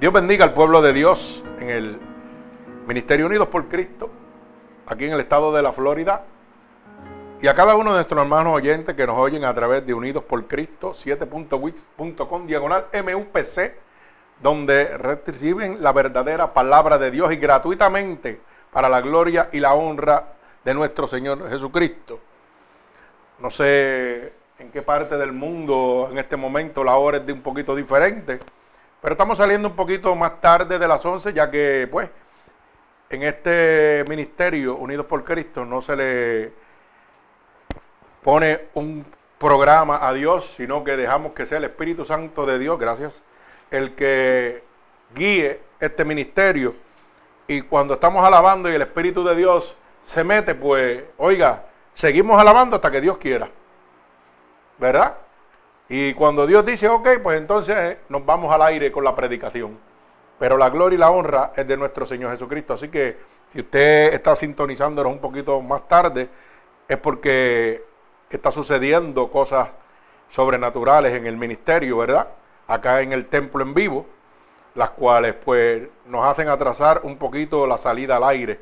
Dios bendiga al pueblo de Dios en el Ministerio Unidos por Cristo, aquí en el estado de la Florida, y a cada uno de nuestros hermanos oyentes que nos oyen a través de Unidos por Cristo, 7.wix.com, diagonal MUPC, donde reciben la verdadera palabra de Dios y gratuitamente para la gloria y la honra de nuestro Señor Jesucristo. No sé en qué parte del mundo en este momento la hora es de un poquito diferente pero estamos saliendo un poquito más tarde de las 11, ya que, pues, en este ministerio, Unidos por Cristo, no se le pone un programa a Dios, sino que dejamos que sea el Espíritu Santo de Dios, gracias, el que guíe este ministerio. Y cuando estamos alabando y el Espíritu de Dios se mete, pues, oiga, seguimos alabando hasta que Dios quiera. ¿Verdad? Y cuando Dios dice, ok, pues entonces eh, nos vamos al aire con la predicación. Pero la gloria y la honra es de nuestro Señor Jesucristo. Así que si usted está sintonizándonos un poquito más tarde, es porque está sucediendo cosas sobrenaturales en el ministerio, ¿verdad? Acá en el templo en vivo, las cuales pues nos hacen atrasar un poquito la salida al aire.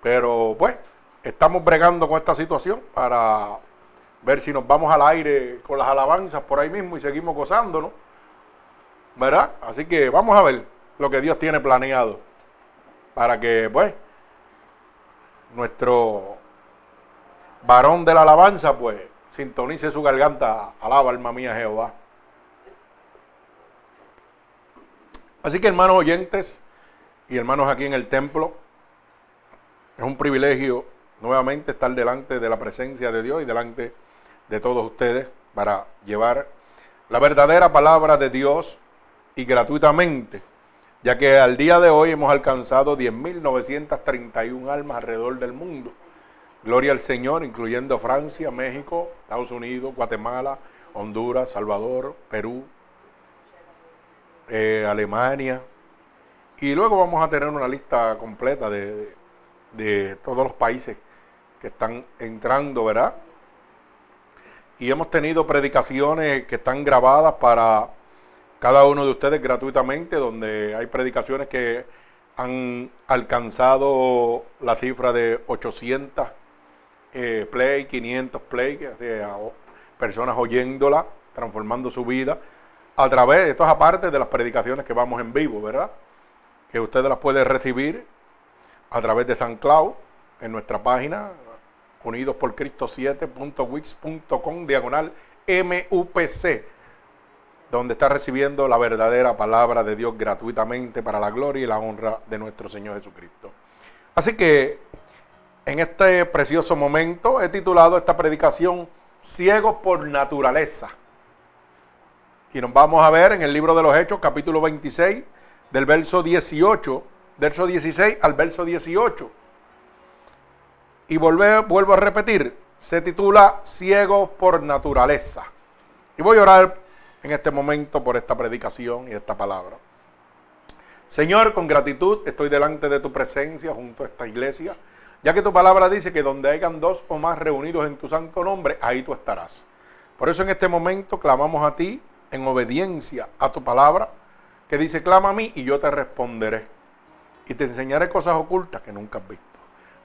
Pero pues estamos bregando con esta situación para ver si nos vamos al aire con las alabanzas por ahí mismo y seguimos gozándonos. ¿Verdad? Así que vamos a ver lo que Dios tiene planeado para que, pues, nuestro varón de la alabanza, pues, sintonice su garganta, alaba alma mía Jehová. Así que hermanos oyentes y hermanos aquí en el templo, es un privilegio nuevamente estar delante de la presencia de Dios y delante de de todos ustedes para llevar la verdadera palabra de Dios y gratuitamente, ya que al día de hoy hemos alcanzado 10.931 almas alrededor del mundo. Gloria al Señor, incluyendo Francia, México, Estados Unidos, Guatemala, Honduras, Salvador, Perú, eh, Alemania. Y luego vamos a tener una lista completa de, de todos los países que están entrando, ¿verdad? Y hemos tenido predicaciones que están grabadas para cada uno de ustedes gratuitamente, donde hay predicaciones que han alcanzado la cifra de 800 eh, play, 500 play, personas oyéndola, transformando su vida a través, esto es aparte de las predicaciones que vamos en vivo, ¿verdad? Que ustedes las pueden recibir a través de San Cloud en nuestra página, unidos por Cristo 7.wix.com diagonal MUPC, donde está recibiendo la verdadera palabra de Dios gratuitamente para la gloria y la honra de nuestro Señor Jesucristo. Así que en este precioso momento he titulado esta predicación Ciegos por naturaleza. Y nos vamos a ver en el libro de los Hechos, capítulo 26, del verso 18, verso 16 al verso 18 y vuelvo a repetir, se titula Ciego por naturaleza. Y voy a orar en este momento por esta predicación y esta palabra. Señor, con gratitud estoy delante de tu presencia junto a esta iglesia, ya que tu palabra dice que donde hayan dos o más reunidos en tu santo nombre, ahí tú estarás. Por eso en este momento clamamos a ti en obediencia a tu palabra, que dice, clama a mí y yo te responderé. Y te enseñaré cosas ocultas que nunca has visto.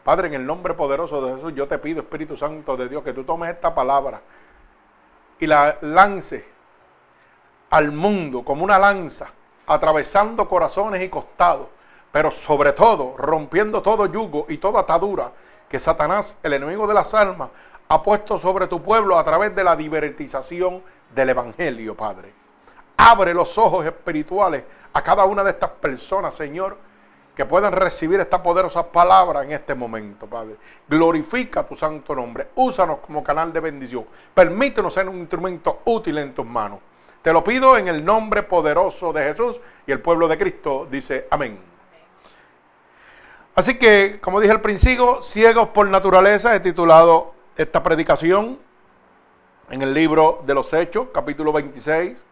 Padre, en el nombre poderoso de Jesús, yo te pido, Espíritu Santo de Dios, que tú tomes esta palabra y la lances al mundo como una lanza, atravesando corazones y costados, pero sobre todo rompiendo todo yugo y toda atadura que Satanás, el enemigo de las almas, ha puesto sobre tu pueblo a través de la divertización del Evangelio, Padre. Abre los ojos espirituales a cada una de estas personas, Señor, que puedan recibir esta poderosa palabra en este momento, Padre. Glorifica tu santo nombre. Úsanos como canal de bendición. Permítenos ser un instrumento útil en tus manos. Te lo pido en el nombre poderoso de Jesús y el pueblo de Cristo dice amén. Así que, como dije al principio, ciegos por naturaleza, he titulado esta predicación en el libro de los Hechos, capítulo 26,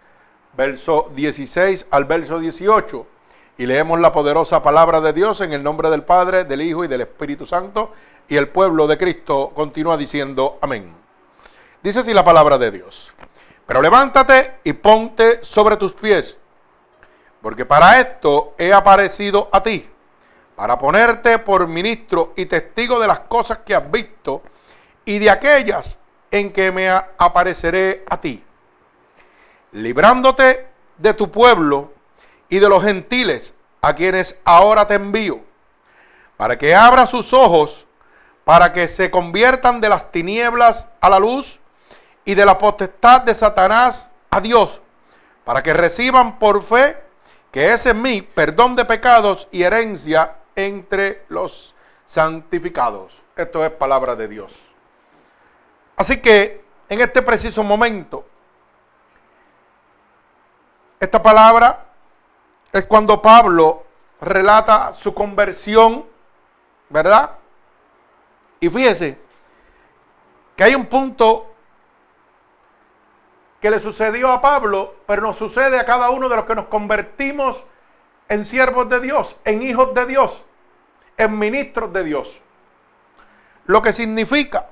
verso 16 al verso 18 y leemos la poderosa palabra de Dios en el nombre del Padre, del Hijo y del Espíritu Santo. Y el pueblo de Cristo continúa diciendo amén. Dice así la palabra de Dios. Pero levántate y ponte sobre tus pies, Porque para esto he aparecido a ti, para ponerte por ministro y testigo de las cosas que has visto y de aquellas en que me apareceré a ti, librándote de tu pueblo y de los gentiles a quienes ahora te envío, para que abra sus ojos, para que se conviertan de las tinieblas a la luz y de la potestad de Satanás a Dios, para que reciban por fe que es en mí perdón de pecados y herencia entre los santificados. Esto es palabra de Dios. Así que en este preciso momento, esta palabra es cuando Pablo relata su conversión, ¿verdad? Y fíjese que hay un punto que le sucedió a Pablo, pero nos sucede a cada uno de los que nos convertimos en siervos de Dios, en hijos de Dios, en ministros de Dios. Lo que significa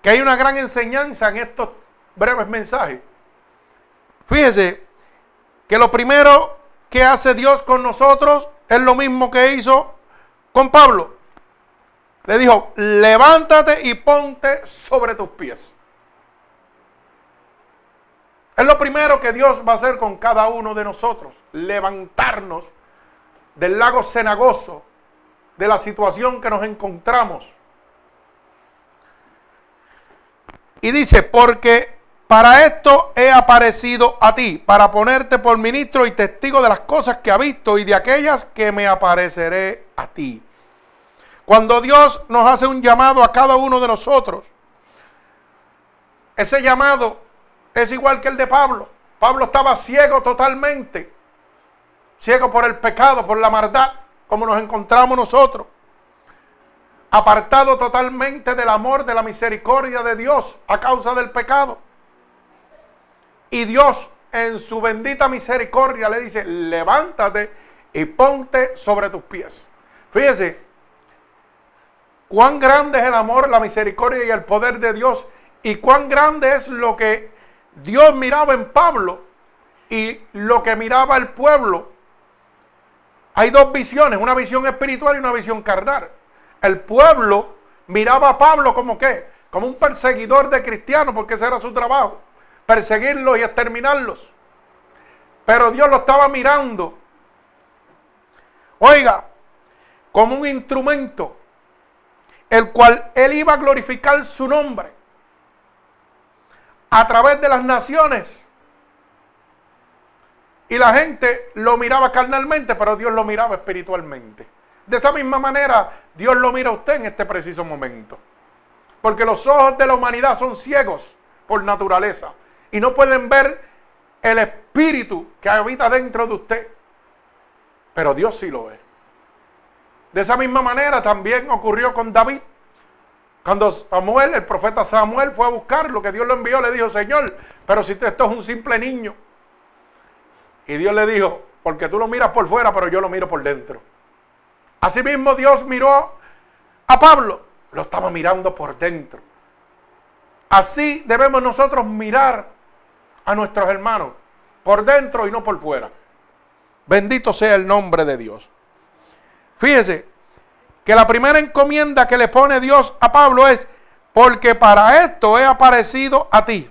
que hay una gran enseñanza en estos breves mensajes. Fíjese que lo primero que hace Dios con nosotros es lo mismo que hizo con Pablo. Le dijo, levántate y ponte sobre tus pies. Es lo primero que Dios va a hacer con cada uno de nosotros. Levantarnos del lago cenagoso, de la situación que nos encontramos. Y dice, porque para esto he aparecido a ti, para ponerte por ministro y testigo de las cosas que ha visto y de aquellas que me apareceré a ti. Cuando Dios nos hace un llamado a cada uno de nosotros, ese llamado es igual que el de Pablo. Pablo estaba ciego totalmente, ciego por el pecado, por la maldad, como nos encontramos nosotros apartado totalmente del amor, de la misericordia de Dios a causa del pecado. Y Dios en su bendita misericordia le dice, levántate y ponte sobre tus pies. Fíjese, cuán grande es el amor, la misericordia y el poder de Dios y cuán grande es lo que Dios miraba en Pablo y lo que miraba el pueblo. Hay dos visiones, una visión espiritual y una visión carnal el pueblo miraba a Pablo como qué? Como un perseguidor de cristianos, porque ese era su trabajo, perseguirlos y exterminarlos. Pero Dios lo estaba mirando, oiga, como un instrumento, el cual él iba a glorificar su nombre a través de las naciones. Y la gente lo miraba carnalmente, pero Dios lo miraba espiritualmente. De esa misma manera, Dios lo mira a usted en este preciso momento. Porque los ojos de la humanidad son ciegos por naturaleza y no pueden ver el espíritu que habita dentro de usted. Pero Dios sí lo ve. De esa misma manera también ocurrió con David. Cuando Samuel, el profeta Samuel, fue a buscar lo que Dios lo envió, le dijo, Señor, pero si esto es un simple niño. Y Dios le dijo, porque tú lo miras por fuera, pero yo lo miro por dentro. Asimismo Dios miró a Pablo, lo estaba mirando por dentro. Así debemos nosotros mirar a nuestros hermanos, por dentro y no por fuera. Bendito sea el nombre de Dios. Fíjese que la primera encomienda que le pone Dios a Pablo es, porque para esto he aparecido a ti.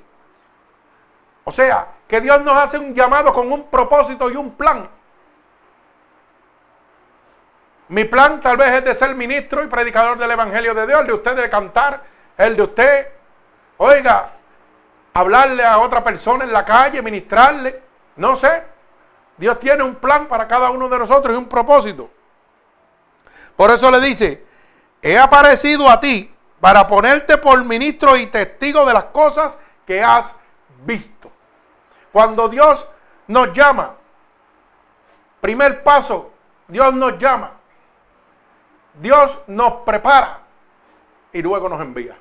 O sea, que Dios nos hace un llamado con un propósito y un plan. Mi plan tal vez es de ser ministro y predicador del Evangelio de Dios, el de usted de cantar, el de usted, oiga, hablarle a otra persona en la calle, ministrarle, no sé. Dios tiene un plan para cada uno de nosotros y un propósito. Por eso le dice, he aparecido a ti para ponerte por ministro y testigo de las cosas que has visto. Cuando Dios nos llama, primer paso, Dios nos llama Dios nos prepara y luego nos envía.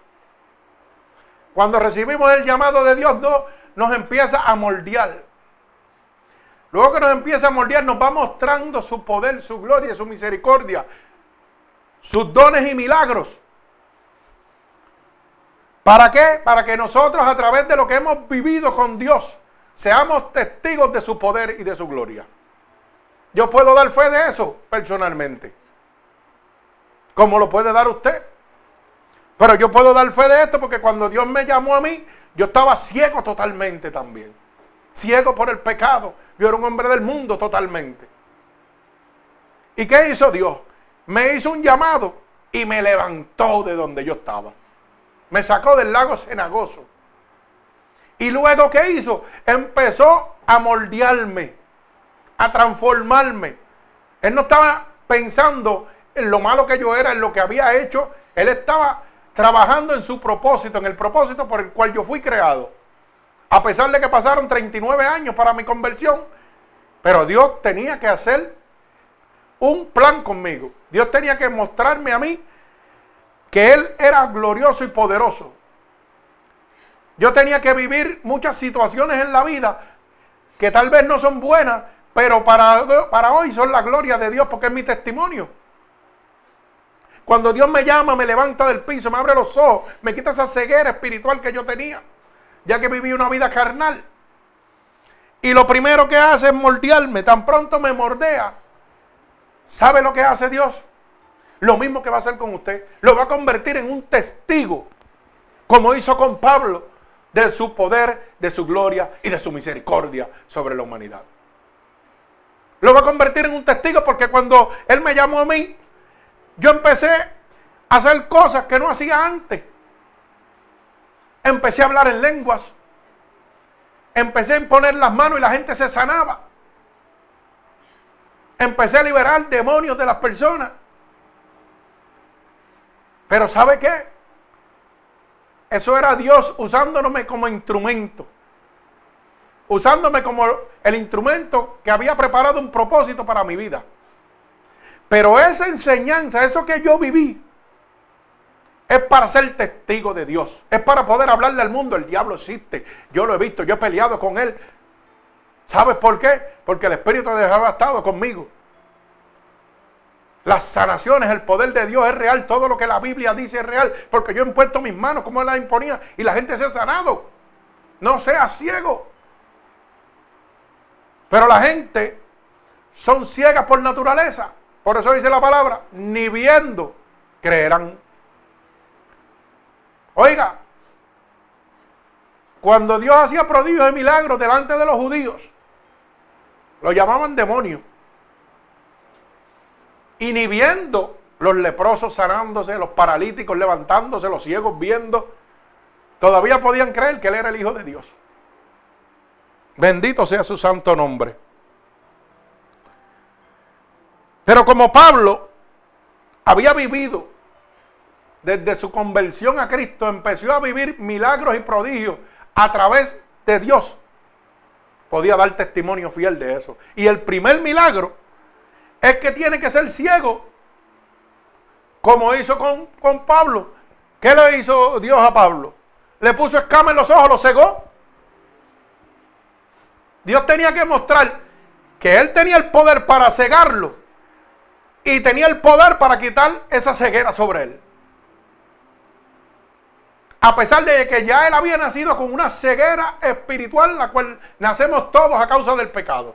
Cuando recibimos el llamado de Dios, no, nos empieza a moldear. Luego que nos empieza a moldear, nos va mostrando su poder, su gloria, su misericordia, sus dones y milagros. ¿Para qué? Para que nosotros a través de lo que hemos vivido con Dios, seamos testigos de su poder y de su gloria. Yo puedo dar fe de eso personalmente. Como lo puede dar usted. Pero yo puedo dar fe de esto porque cuando Dios me llamó a mí, yo estaba ciego totalmente también. Ciego por el pecado. Yo era un hombre del mundo totalmente. ¿Y qué hizo Dios? Me hizo un llamado y me levantó de donde yo estaba. Me sacó del lago cenagoso. Y luego, ¿qué hizo? Empezó a moldearme, a transformarme. Él no estaba pensando en lo malo que yo era, en lo que había hecho. Él estaba trabajando en su propósito, en el propósito por el cual yo fui creado. A pesar de que pasaron 39 años para mi conversión, pero Dios tenía que hacer un plan conmigo. Dios tenía que mostrarme a mí que Él era glorioso y poderoso. Yo tenía que vivir muchas situaciones en la vida que tal vez no son buenas, pero para, para hoy son la gloria de Dios porque es mi testimonio. Cuando Dios me llama, me levanta del piso, me abre los ojos, me quita esa ceguera espiritual que yo tenía, ya que viví una vida carnal. Y lo primero que hace es moldearme, tan pronto me mordea. ¿Sabe lo que hace Dios? Lo mismo que va a hacer con usted. Lo va a convertir en un testigo, como hizo con Pablo, de su poder, de su gloria y de su misericordia sobre la humanidad. Lo va a convertir en un testigo porque cuando Él me llamó a mí, yo empecé a hacer cosas que no hacía antes. Empecé a hablar en lenguas. Empecé a imponer las manos y la gente se sanaba. Empecé a liberar demonios de las personas. Pero ¿sabe qué? Eso era Dios usándome como instrumento. Usándome como el instrumento que había preparado un propósito para mi vida. Pero esa enseñanza, eso que yo viví, es para ser testigo de Dios. Es para poder hablarle al mundo. El diablo existe. Yo lo he visto. Yo he peleado con él. ¿Sabes por qué? Porque el Espíritu de Dios ha estado conmigo. Las sanaciones, el poder de Dios es real. Todo lo que la Biblia dice es real. Porque yo he puesto mis manos como Él las imponía. Y la gente se ha sanado. No sea ciego. Pero la gente son ciegas por naturaleza. Por eso dice la palabra, ni viendo creerán. Oiga, cuando Dios hacía prodigios y milagros delante de los judíos, lo llamaban demonio. Y ni viendo los leprosos sanándose, los paralíticos levantándose, los ciegos viendo, todavía podían creer que Él era el Hijo de Dios. Bendito sea su santo nombre. Pero como Pablo había vivido desde su conversión a Cristo, empezó a vivir milagros y prodigios a través de Dios. Podía dar testimonio fiel de eso. Y el primer milagro es que tiene que ser ciego, como hizo con, con Pablo. ¿Qué le hizo Dios a Pablo? Le puso escama en los ojos, lo cegó. Dios tenía que mostrar que él tenía el poder para cegarlo y tenía el poder para quitar esa ceguera sobre él. A pesar de que ya él había nacido con una ceguera espiritual, la cual nacemos todos a causa del pecado.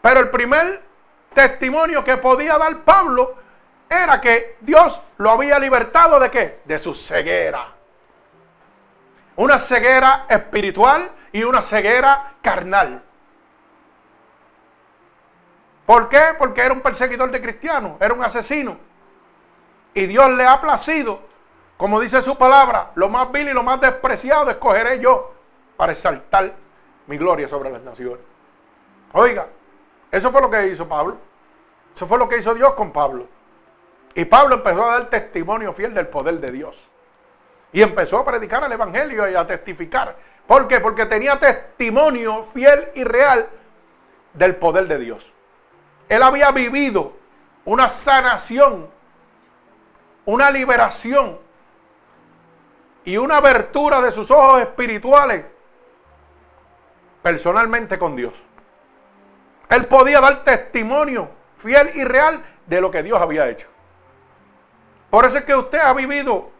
Pero el primer testimonio que podía dar Pablo era que Dios lo había libertado de qué? De su ceguera. Una ceguera espiritual y una ceguera carnal. ¿Por qué? Porque era un perseguidor de cristianos, era un asesino. Y Dios le ha placido, como dice su palabra, lo más vil y lo más despreciado escogeré yo para exaltar mi gloria sobre las naciones. Oiga, eso fue lo que hizo Pablo. Eso fue lo que hizo Dios con Pablo. Y Pablo empezó a dar testimonio fiel del poder de Dios. Y empezó a predicar el Evangelio y a testificar. ¿Por qué? Porque tenía testimonio fiel y real del poder de Dios. Él había vivido una sanación, una liberación y una abertura de sus ojos espirituales personalmente con Dios. Él podía dar testimonio fiel y real de lo que Dios había hecho. Por eso es que usted ha vivido,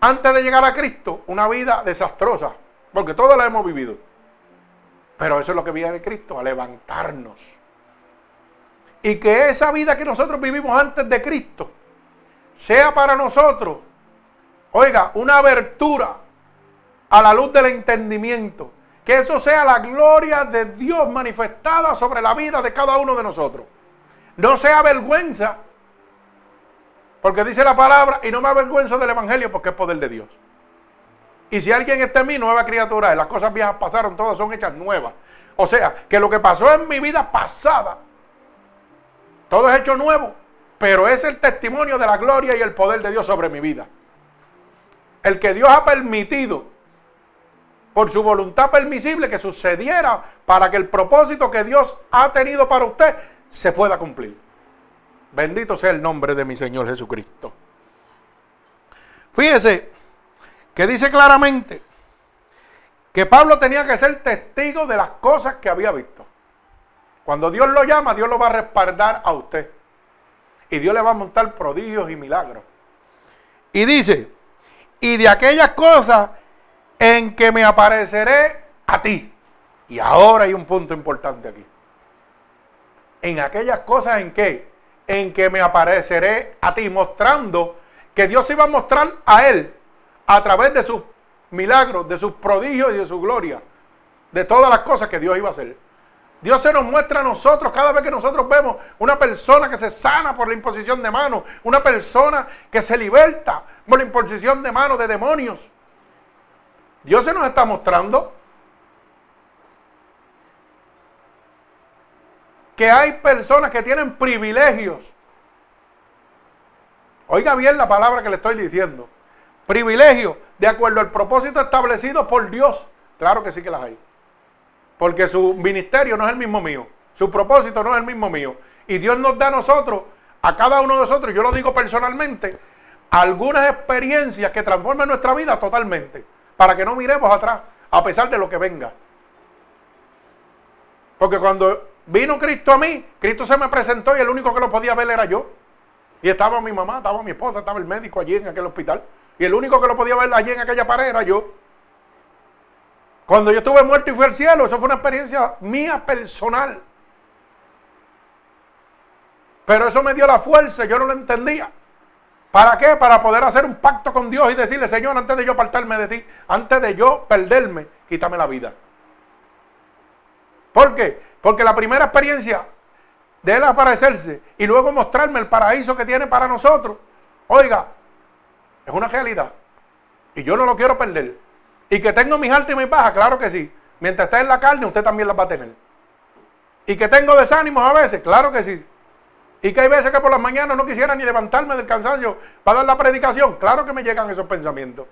antes de llegar a Cristo, una vida desastrosa, porque todos la hemos vivido. Pero eso es lo que viene Cristo, a levantarnos. Y que esa vida que nosotros vivimos antes de Cristo sea para nosotros, oiga, una abertura a la luz del entendimiento. Que eso sea la gloria de Dios manifestada sobre la vida de cada uno de nosotros. No sea vergüenza, porque dice la palabra, y no me avergüenzo del Evangelio porque es poder de Dios. Y si alguien está en mí, nueva criatura Las cosas viejas pasaron, todas son hechas nuevas. O sea, que lo que pasó en mi vida pasada, todo es hecho nuevo, pero es el testimonio de la gloria y el poder de Dios sobre mi vida. El que Dios ha permitido, por su voluntad permisible, que sucediera para que el propósito que Dios ha tenido para usted se pueda cumplir. Bendito sea el nombre de mi Señor Jesucristo. Fíjese, que dice claramente que Pablo tenía que ser testigo de las cosas que había visto. Cuando Dios lo llama, Dios lo va a respaldar a usted. Y Dios le va a montar prodigios y milagros. Y dice, y de aquellas cosas en que me apareceré a ti. Y ahora hay un punto importante aquí. En aquellas cosas en que, en que me apareceré a ti, mostrando que Dios iba a mostrar a él a través de sus milagros, de sus prodigios y de su gloria, de todas las cosas que Dios iba a hacer. Dios se nos muestra a nosotros cada vez que nosotros vemos una persona que se sana por la imposición de manos, una persona que se liberta por la imposición de manos de demonios. Dios se nos está mostrando que hay personas que tienen privilegios. Oiga bien la palabra que le estoy diciendo privilegio de acuerdo al propósito establecido por Dios. Claro que sí que las hay. Porque su ministerio no es el mismo mío. Su propósito no es el mismo mío. Y Dios nos da a nosotros, a cada uno de nosotros, yo lo digo personalmente, algunas experiencias que transforman nuestra vida totalmente. Para que no miremos atrás, a pesar de lo que venga. Porque cuando vino Cristo a mí, Cristo se me presentó y el único que lo podía ver era yo. Y estaba mi mamá, estaba mi esposa, estaba el médico allí en aquel hospital. Y el único que lo podía ver allí en aquella pared era yo. Cuando yo estuve muerto y fui al cielo, eso fue una experiencia mía personal. Pero eso me dio la fuerza, yo no lo entendía. ¿Para qué? Para poder hacer un pacto con Dios y decirle, Señor, antes de yo apartarme de ti, antes de yo perderme, quítame la vida. ¿Por qué? Porque la primera experiencia de Él aparecerse y luego mostrarme el paraíso que tiene para nosotros, oiga, es una realidad. Y yo no lo quiero perder. Y que tengo mis altas y mis bajas, claro que sí. Mientras esté en la carne, usted también las va a tener. Y que tengo desánimos a veces, claro que sí. Y que hay veces que por las mañanas no quisiera ni levantarme del cansancio para dar la predicación. Claro que me llegan esos pensamientos.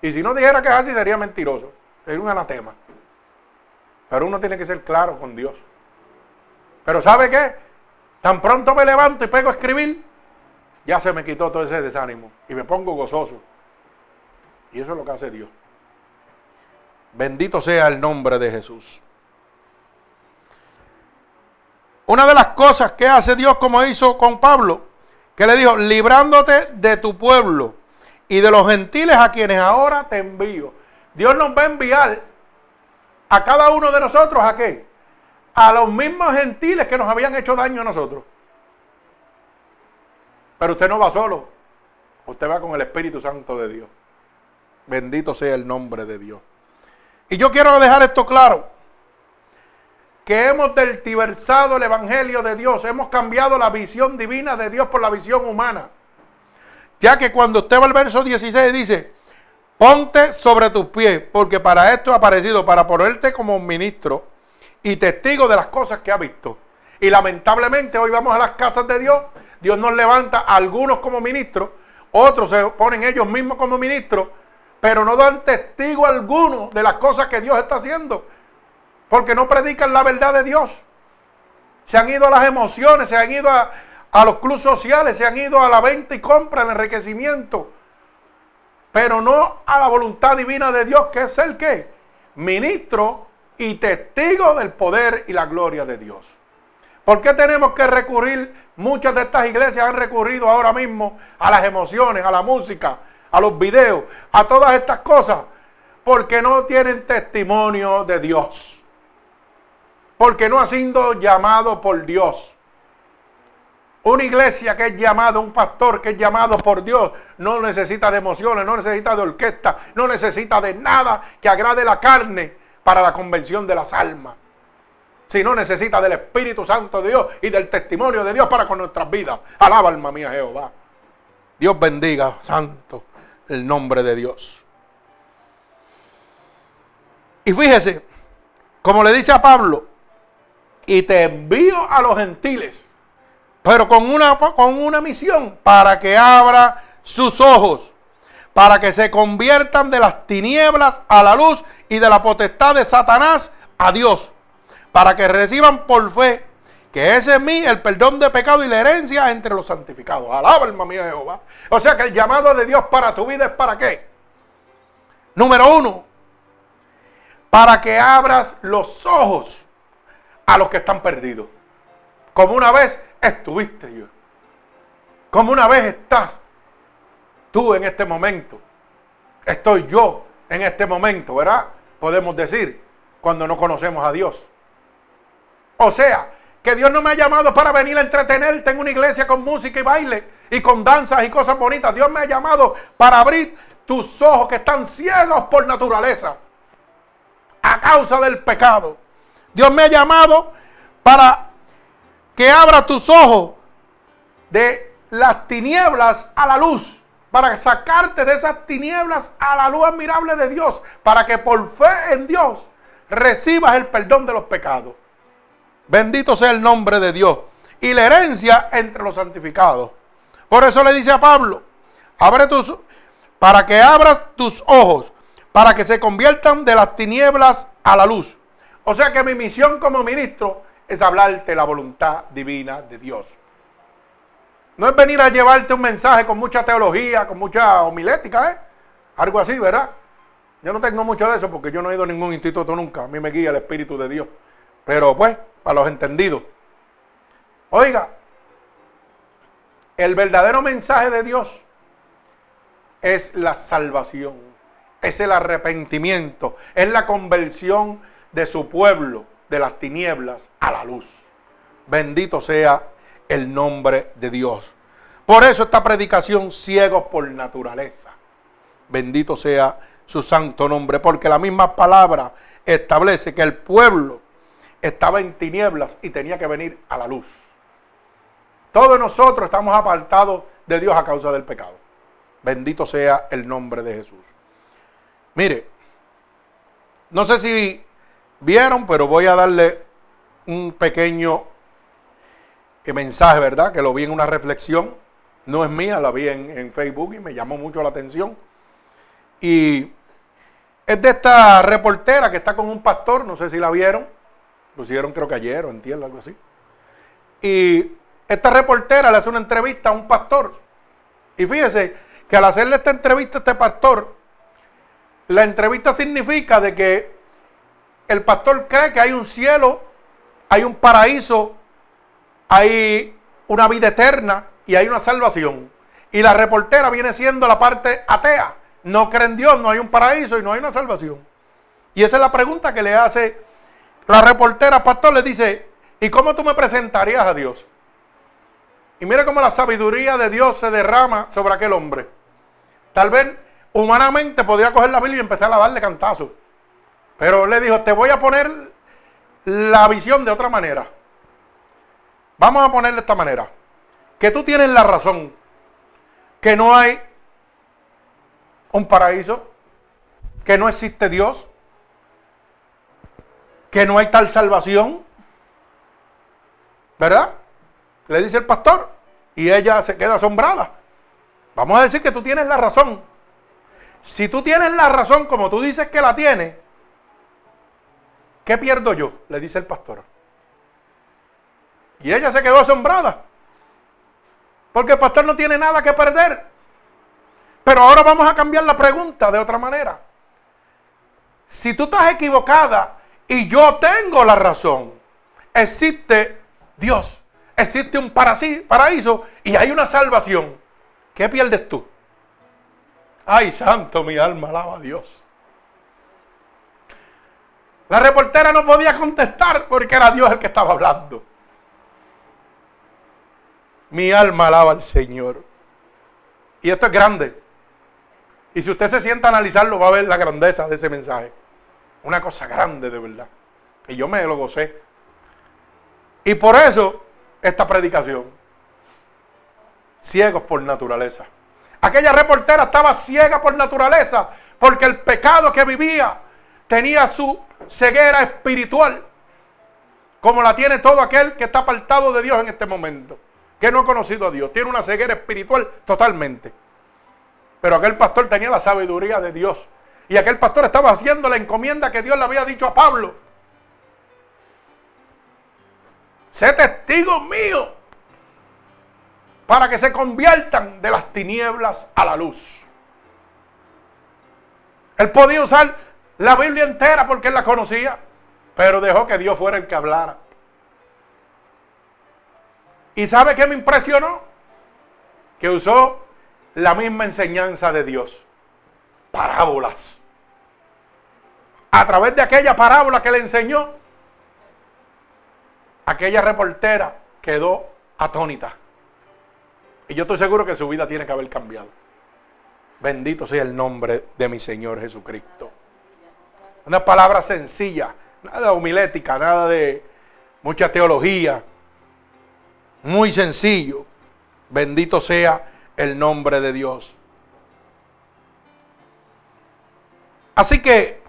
Y si no dijera que es así, sería mentiroso. Es un anatema. Pero uno tiene que ser claro con Dios. Pero ¿sabe qué? Tan pronto me levanto y pego a escribir, ya se me quitó todo ese desánimo y me pongo gozoso. Y eso es lo que hace Dios. Bendito sea el nombre de Jesús. Una de las cosas que hace Dios como hizo con Pablo, que le dijo, librándote de tu pueblo y de los gentiles a quienes ahora te envío. Dios nos va a enviar a cada uno de nosotros a qué? A los mismos gentiles que nos habían hecho daño a nosotros. Pero usted no va solo. Usted va con el Espíritu Santo de Dios. Bendito sea el nombre de Dios. Y yo quiero dejar esto claro. Que hemos deltiversado el Evangelio de Dios. Hemos cambiado la visión divina de Dios por la visión humana. Ya que cuando usted va al verso 16 dice, ponte sobre tus pies, porque para esto ha aparecido, para ponerte como ministro y testigo de las cosas que ha visto. Y lamentablemente hoy vamos a las casas de Dios Dios nos levanta a algunos como ministros, otros se ponen ellos mismos como ministros, pero no dan testigo alguno de las cosas que Dios está haciendo, porque no predican la verdad de Dios. Se han ido a las emociones, se han ido a, los clubes sociales, se han ido a la venta y compra, al enriquecimiento, pero no a la voluntad divina de Dios, que es el que ministro y testigo del poder y la gloria de Dios. ¿Por qué tenemos que recurrir Muchas de estas iglesias han recurrido ahora mismo a las emociones, a la música, a los videos, a todas estas cosas, porque no tienen testimonio de Dios. porque no ha sido llamado por Dios. Una iglesia que es llamada, un pastor que es llamado por Dios, no necesita de emociones, no necesita de orquesta, no necesita de nada que agrade la carne para la convención de las almas. Sino necesita del Espíritu Santo de Dios y del testimonio de Dios para con nuestras vidas. Alaba alma mía Jehová. Dios bendiga, santo, el nombre de Dios. Y fíjese, como le dice a Pablo, y te envío a los gentiles pero con una, con una misión, para que abra sus ojos, para que se conviertan de las tinieblas a la luz y de la potestad de Satanás a Dios, para que reciban por fe que ese es mí el perdón de pecado y la herencia entre los santificados. Alaba alma mía Jehová. O sea que el llamado de Dios para tu vida es para qué? Número uno, para que abras los ojos a los que están perdidos. Como una vez estuviste yo. Como una vez estás tú en este momento. Estoy yo en este momento, ¿verdad? Podemos decir, cuando no conocemos a Dios. O sea, que Dios no me ha llamado para venir a entretenerte en una iglesia con música y baile y con danzas y cosas bonitas. Dios me ha llamado para abrir tus ojos que están ciegos por naturaleza a causa del pecado. Dios me ha llamado para que abra tus ojos de las tinieblas a la luz, para sacarte de esas tinieblas a la luz admirable de Dios, para que por fe en Dios recibas el perdón de los pecados. Bendito sea el nombre de Dios. Y la herencia entre los santificados. Por eso le dice a Pablo, abre tus, para que abras tus ojos, para que se conviertan de las tinieblas a la luz. O sea que mi misión como ministro es hablarte la voluntad divina de Dios. No es venir a llevarte un mensaje con mucha teología, con mucha homilética, ¿eh? Algo así, ¿verdad? Yo no tengo mucho de eso porque yo no he ido a ningún instituto nunca. A mí me guía el Espíritu de Dios. Pero pues, para los entendidos. Oiga, el verdadero mensaje de Dios es la salvación, es el arrepentimiento, es la conversión de su pueblo de las tinieblas a la luz. Bendito sea el nombre de Dios. Por eso esta predicación ciegos por naturaleza. Bendito sea su santo nombre, porque la misma palabra establece que el pueblo estaba en tinieblas y tenía que venir a la luz. Todos nosotros estamos apartados de Dios a causa del pecado. Bendito sea el nombre de Jesús. Mire, no sé si vieron, pero voy a darle un pequeño eh, mensaje, ¿verdad? Que lo vi en una reflexión. No es mía, la vi en, Facebook y me llamó mucho la atención. Y es de esta reportera que está con un pastor, no sé si la vieron. Lo hicieron creo que ayer o entiendo algo así. Y esta reportera le hace una entrevista a un pastor. Y fíjese que al hacerle esta entrevista a este pastor, la entrevista significa de que el pastor cree que hay un cielo, hay un paraíso, hay una vida eterna y hay una salvación. Y la reportera viene siendo la parte atea. No cree en Dios, no hay un paraíso y no hay una salvación. Y esa es la pregunta que le hace la reportera, pastor, le dice, ¿y cómo tú me presentarías a Dios? Y mira cómo la sabiduría de Dios se derrama sobre aquel hombre. Tal vez humanamente podría coger la Biblia y empezar a darle cantazos. Pero le dijo, te voy a poner la visión de otra manera. Vamos a ponerle de esta manera. Que tú tienes la razón. Que no hay un paraíso. Que no existe Dios. Que no hay tal salvación. ¿Verdad? Le dice el pastor. Y ella se queda asombrada. Vamos a decir que tú tienes la razón. Si tú tienes la razón como tú dices que la tienes, ¿Qué pierdo yo? Le dice el pastor. Y ella se quedó asombrada. Porque el pastor no tiene nada que perder. Pero ahora vamos a cambiar la pregunta de otra manera. Si tú estás equivocada y yo tengo la razón, existe Dios, existe un paraíso y hay una salvación. ¿Qué pierdes tú? Ay, santo, mi alma alaba a Dios. La reportera no podía contestar porque era Dios el que estaba hablando. Mi alma alaba al Señor. Y esto es grande. Y si usted se sienta a analizarlo, va a ver la grandeza de ese mensaje. Una cosa grande de verdad. Y yo me lo gocé. Y por eso, esta predicación. Ciegos por naturaleza. Aquella reportera estaba ciega por naturaleza. Porque el pecado que vivía tenía su ceguera espiritual. Como la tiene todo aquel que está apartado de Dios en este momento. Que no ha conocido a Dios. Tiene una ceguera espiritual totalmente. Pero aquel pastor tenía la sabiduría de Dios. Y aquel pastor estaba haciendo la encomienda que Dios le había dicho a Pablo. Sé testigo mío para que se conviertan de las tinieblas a la luz. Él podía usar la Biblia entera porque él la conocía, pero dejó que Dios fuera el que hablara. ¿Y sabe qué me impresionó? Que usó la misma enseñanza de Dios. Parábolas. A través de aquella parábola que le enseñó, aquella reportera quedó atónita. Y yo estoy seguro que su vida tiene que haber cambiado. Bendito sea el nombre de mi Señor Jesucristo. Una palabra sencilla, nada humilética, nada de mucha teología. Muy sencillo. Bendito sea el nombre de Dios. Así que,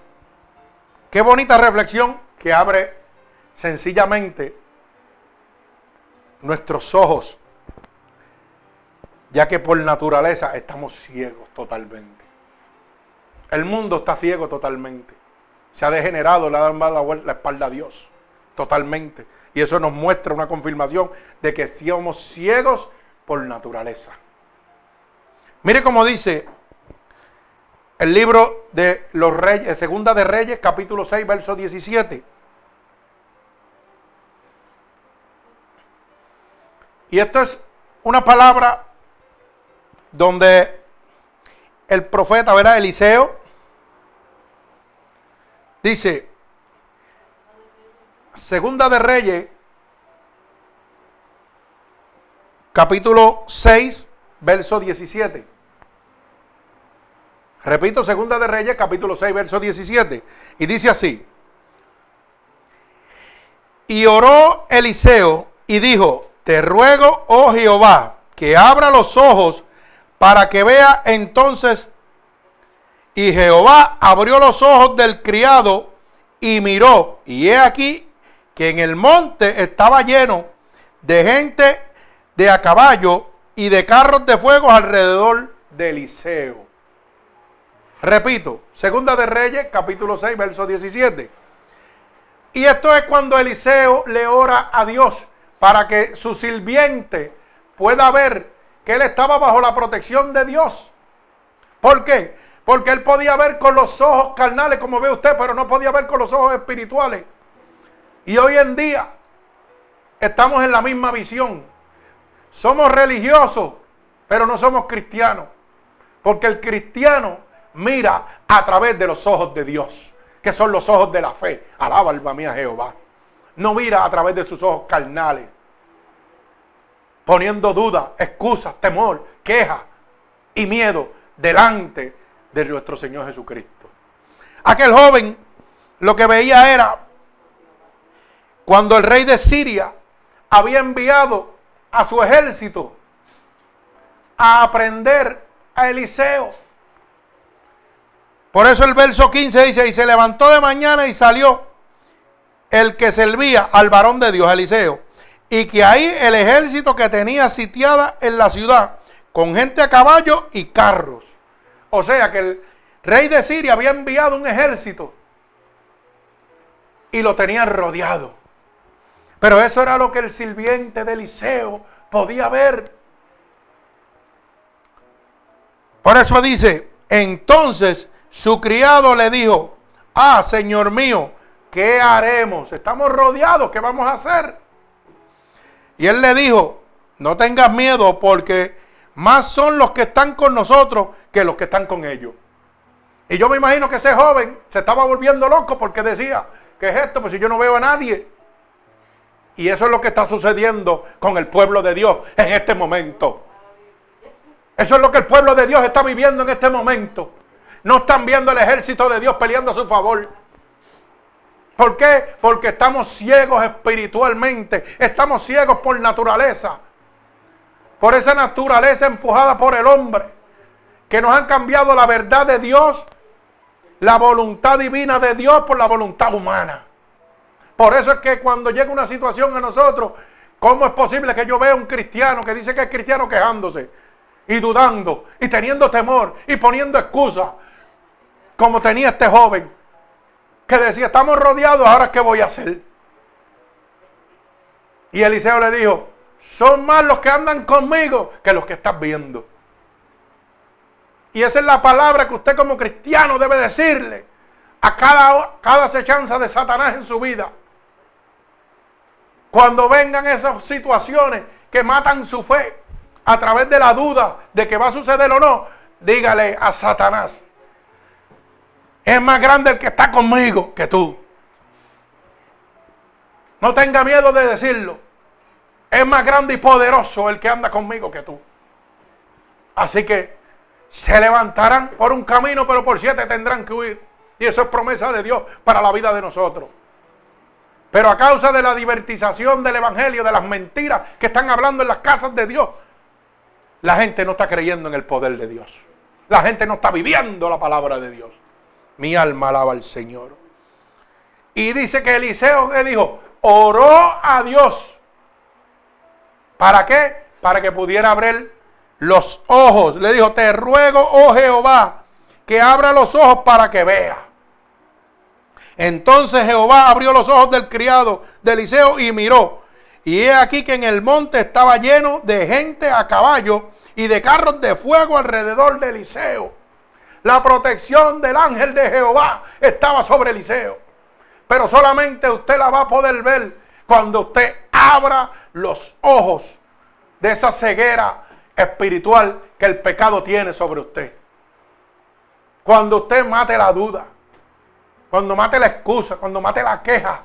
qué bonita reflexión que abre sencillamente nuestros ojos, ya que por naturaleza estamos ciegos totalmente. El mundo está ciego totalmente. Se ha degenerado, le ha dado la espalda a Dios totalmente. Y eso nos muestra una confirmación de que somos ciegos por naturaleza. Mire cómo dice el libro de los Reyes, Segunda de Reyes, capítulo 6, verso 17. Y esto es una palabra donde el profeta, ¿verdad? Eliseo, dice, Segunda de Reyes, capítulo 6, verso 17. Repito, Segunda de Reyes, capítulo 6, verso 17. Y dice así. Y oró Eliseo y dijo, te ruego, oh Jehová, que abra los ojos para que vea entonces. Y Jehová abrió los ojos del criado y miró. Y he aquí que en el monte estaba lleno de gente de a caballo y de carros de fuego alrededor de Eliseo. Repito, Segunda de Reyes, capítulo 6, verso 17. Y esto es cuando Eliseo le ora a Dios para que su sirviente pueda ver que él estaba bajo la protección de Dios. ¿Por qué? Porque él podía ver con los ojos carnales, como ve usted, pero no podía ver con los ojos espirituales. Y hoy en día estamos en la misma visión. Somos religiosos, pero no somos cristianos. Porque el cristiano mira a través de los ojos de Dios, que son los ojos de la fe. Alaba alma mía Jehová. No mira a través de sus ojos carnales, poniendo duda, excusas, temor, queja y miedo delante de nuestro Señor Jesucristo. Aquel joven lo que veía era cuando el rey de Siria había enviado a su ejército a aprender a Eliseo por eso el verso 15 dice, y se levantó de mañana y salió el que servía al varón de Dios, Eliseo, y que ahí el ejército que tenía sitiada en la ciudad, con gente a caballo y carros. O sea que el rey de Siria había enviado un ejército y lo tenían rodeado. Pero eso era lo que el sirviente de Eliseo podía ver. Por eso dice, entonces su criado le dijo, ah, Señor mío, ¿qué haremos? Estamos rodeados, ¿qué vamos a hacer? Y él le dijo, no tengas miedo porque más son los que están con nosotros que los que están con ellos. Y yo me imagino que ese joven se estaba volviendo loco porque decía ¿qué es esto? Pues si yo no veo a nadie. Y eso es lo que está sucediendo con el pueblo de Dios en este momento. Eso es lo que el pueblo de Dios está viviendo en este momento. No están viendo el ejército de Dios peleando a su favor. ¿Por qué? Porque estamos ciegos espiritualmente. Estamos ciegos por naturaleza. Por esa naturaleza empujada por el hombre. Que nos han cambiado la verdad de Dios, la voluntad divina de Dios por la voluntad humana. Por eso es que cuando llega una situación a nosotros, ¿cómo es posible que yo vea un cristiano que dice que es cristiano quejándose y dudando y teniendo temor y poniendo excusas? Como tenía este joven que decía, estamos rodeados, ahora qué voy a hacer. Y Eliseo le dijo, son más los que andan conmigo que los que estás viendo. Y esa es la palabra que usted como cristiano debe decirle a cada, cada de Satanás en su vida. Cuando vengan esas situaciones que matan su fe a través de la duda de que va a suceder o no, dígale a Satanás, es más grande el que está conmigo que tú. No tenga miedo de decirlo. Es más grande y poderoso el que anda conmigo que tú. Así que se levantarán por un camino, pero por siete tendrán que huir. Y eso es promesa de Dios para la vida de nosotros. Pero a causa de la divertización del Evangelio, de las mentiras que están hablando en las casas de Dios, la gente no está creyendo en el poder de Dios. La gente no está viviendo la palabra de Dios. Mi alma alaba al Señor. Y dice que Eliseo que dijo, oró a Dios. ¿Para qué? Para que pudiera abrir los ojos. Le dijo, te ruego, oh Jehová, que abra los ojos para que vea. Entonces Jehová abrió los ojos del criado de Eliseo y miró. Y he aquí que en el monte estaba lleno de gente a caballo y de carros de fuego alrededor de Eliseo. La protección del ángel de Jehová estaba sobre Eliseo. Pero solamente usted la va a poder ver cuando usted abra los ojos de esa ceguera espiritual que el pecado tiene sobre usted. Cuando usted mate la duda, cuando mate la excusa, cuando mate la queja.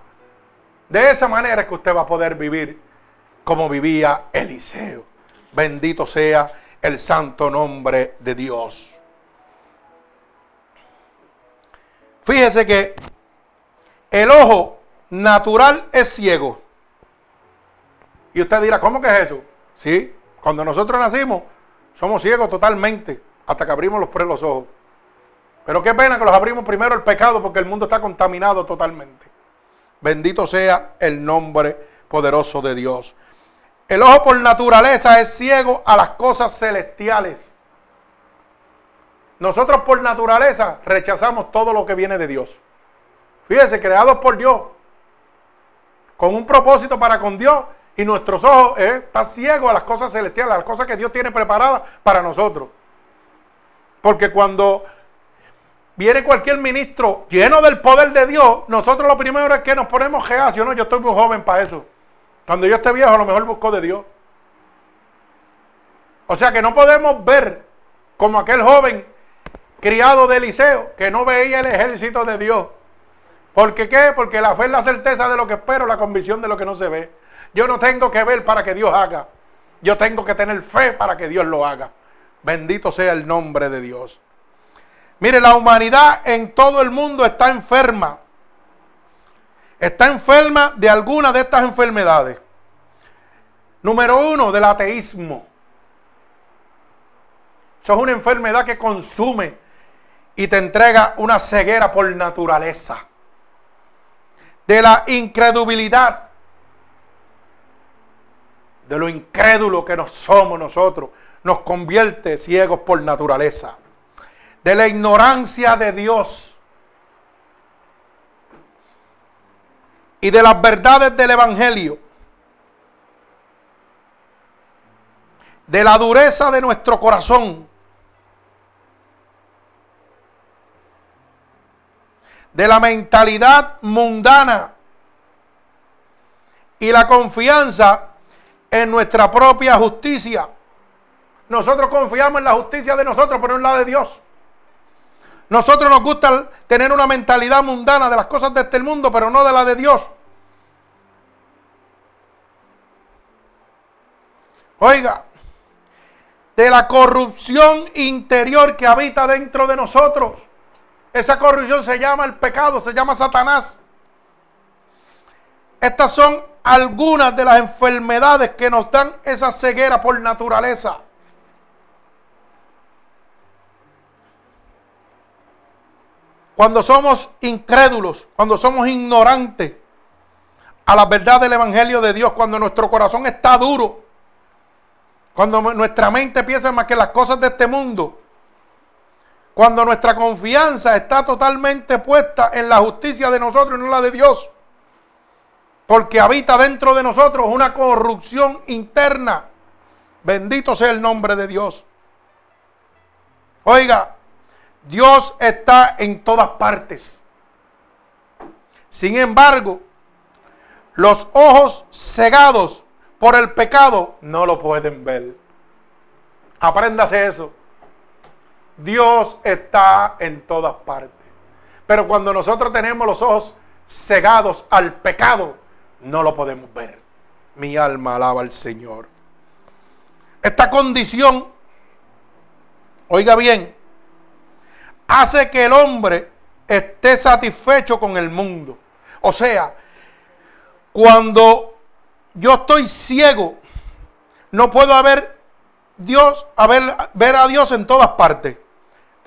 De esa manera es que usted va a poder vivir como vivía Eliseo. Bendito sea el santo nombre de Dios. Fíjese que el ojo natural es ciego. Y usted dirá, ¿cómo que es eso? Sí, cuando nosotros nacimos, somos ciegos totalmente, hasta que abrimos los, los ojos. Pero qué pena que los abrimos primero el pecado, porque el mundo está contaminado totalmente. Bendito sea el nombre poderoso de Dios. El ojo por naturaleza es ciego a las cosas celestiales. Nosotros por naturaleza rechazamos todo lo que viene de Dios. Fíjese, creados por Dios, con un propósito para con Dios, y nuestros ojos eh, están ciegos a las cosas celestiales, a las cosas que Dios tiene preparadas para nosotros. Porque cuando viene cualquier ministro lleno del poder de Dios, nosotros lo primero es que nos ponemos reacios, no, yo estoy muy joven para eso. Cuando yo esté viejo, a lo mejor busco de Dios. O sea que no podemos ver como aquel joven criado de Eliseo, que no veía el ejército de Dios. ¿Por qué qué? Porque la fe es la certeza de lo que espero, la convicción de lo que no se ve. Yo no tengo que ver para que Dios haga. Yo tengo que tener fe para que Dios lo haga. Bendito sea el nombre de Dios. Mire, la humanidad en todo el mundo está enferma. Está enferma de alguna de estas enfermedades. Número uno, del ateísmo. Eso es una enfermedad que consume y te entrega una ceguera por naturaleza. De la incredulidad. De lo incrédulo que nos somos nosotros. Nos convierte ciegos por naturaleza. De la ignorancia de Dios. Y de las verdades del Evangelio. De la dureza de nuestro corazón de la mentalidad mundana y la confianza en nuestra propia justicia. Nosotros confiamos en la justicia de nosotros, pero no en la de Dios. Nosotros nos gusta tener una mentalidad mundana de las cosas de este mundo, pero no de la de Dios. Oiga, de la corrupción interior que habita dentro de nosotros. Esa corrupción se llama el pecado, se llama Satanás. Estas son algunas de las enfermedades que nos dan esa ceguera por naturaleza. Cuando somos incrédulos, cuando somos ignorantes a la verdad del Evangelio de Dios, cuando nuestro corazón está duro, cuando nuestra mente piensa más que las cosas de este mundo, cuando nuestra confianza está totalmente puesta en la justicia de nosotros y no la de Dios, porque habita dentro de nosotros una corrupción interna. Bendito sea el nombre de Dios. Oiga, Dios está en todas partes. Sin embargo, los ojos cegados por el pecado no lo pueden ver. Apréndase eso. Dios está en todas partes. Pero cuando nosotros tenemos los ojos cegados al pecado, no lo podemos ver. Mi alma alaba al Señor. Esta condición, oiga bien, hace que el hombre esté satisfecho con el mundo. O sea, cuando yo estoy ciego, no puedo ver Dios, a ver, ver a Dios en todas partes,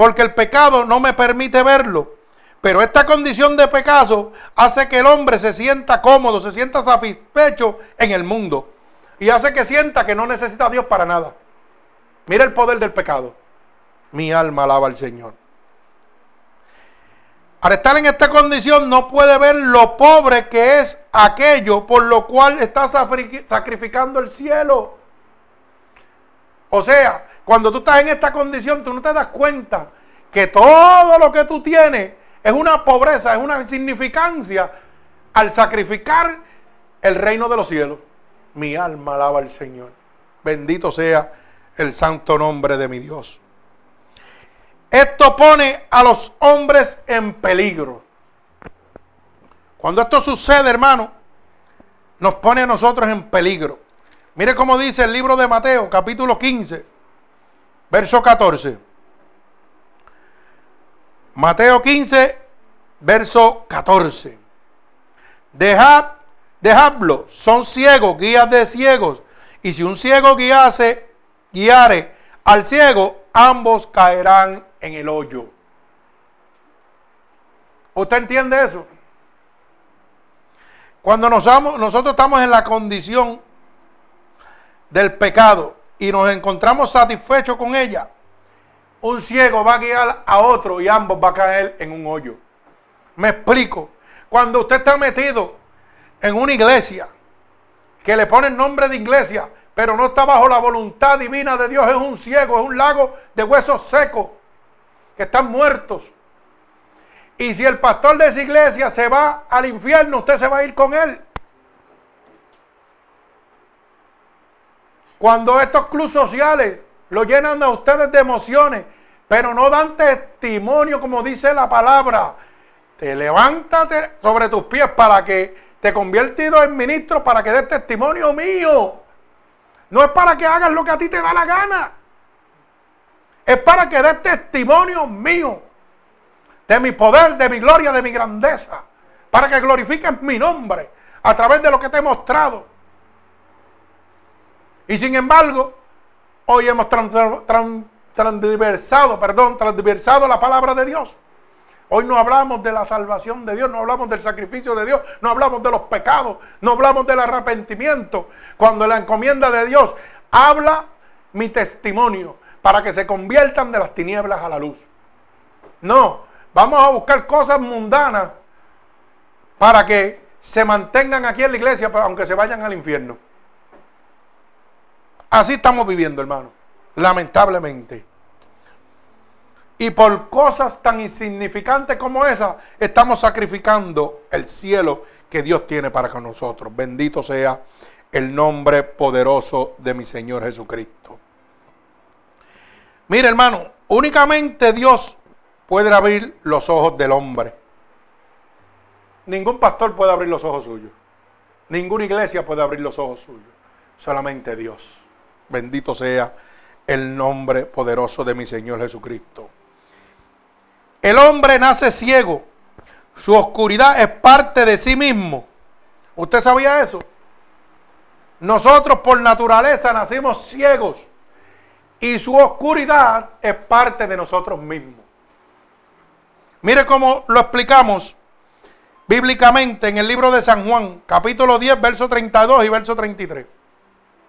porque el pecado no me permite verlo. Pero esta condición de pecado hace que el hombre se sienta cómodo, se sienta satisfecho en el mundo. Y hace que sienta que no necesita a Dios para nada. Mira el poder del pecado. Mi alma alaba al Señor. Al estar en esta condición no puede ver lo pobre que es aquello por lo cual está sacrificando el cielo. O sea, cuando tú estás en esta condición, tú no te das cuenta que todo lo que tú tienes es una pobreza, es una insignificancia al sacrificar el reino de los cielos. Mi alma alaba al Señor. Bendito sea el santo nombre de mi Dios. Esto pone a los hombres en peligro. Cuando esto sucede, hermano, nos pone a nosotros en peligro. Mire cómo dice el libro de Mateo, capítulo 15, verso 14. Mateo 15, verso 14. Dejad, dejadlo, son ciegos, guías de ciegos. Y si un ciego guiase, guiare al ciego, ambos caerán en el hoyo. ¿Usted entiende eso? Cuando nosotros estamos en la condición del pecado y nos encontramos satisfechos con ella, un ciego va a guiar a otro y ambos van a caer en un hoyo. Me explico. Cuando usted está metido en una iglesia que le pone el nombre de iglesia, pero no está bajo la voluntad divina de Dios, es un ciego, es un lago de huesos secos que están muertos. Y si el pastor de esa iglesia se va al infierno, usted se va a ir con él. Cuando estos clubes sociales lo llenan a ustedes de emociones, pero no dan testimonio como dice la palabra, te levántate sobre tus pies para que te conviertas en ministro, para que des testimonio mío. No es para que hagas lo que a ti te da la gana es para que dé testimonio mío de mi poder, de mi gloria, de mi grandeza, para que glorifiquen mi nombre a través de lo que te he mostrado. Y sin embargo, hoy hemos transversado, perdón, transversado la palabra de Dios. Hoy no hablamos de la salvación de Dios, no hablamos del sacrificio de Dios, no hablamos de los pecados, no hablamos del arrepentimiento. Cuando la encomienda de Dios habla mi testimonio, para que se conviertan de las tinieblas a la luz. No, vamos a buscar cosas mundanas para que se mantengan aquí en la iglesia, aunque se vayan al infierno. Así estamos viviendo, hermano, lamentablemente. Y por cosas tan insignificantes como esa, estamos sacrificando el cielo que Dios tiene para con nosotros. Bendito sea el nombre poderoso de mi Señor Jesucristo. Mire, hermano, únicamente Dios puede abrir los ojos del hombre. Ningún pastor puede abrir los ojos suyos. Ninguna iglesia puede abrir los ojos suyos. Solamente Dios. Bendito sea el nombre poderoso de mi Señor Jesucristo. El hombre nace ciego. Su oscuridad es parte de sí mismo. ¿Usted sabía eso? Nosotros por naturaleza nacimos ciegos y su oscuridad es parte de nosotros mismos. Mire cómo lo explicamos bíblicamente en el libro de San Juan, capítulo 10, verso 32 y verso 33.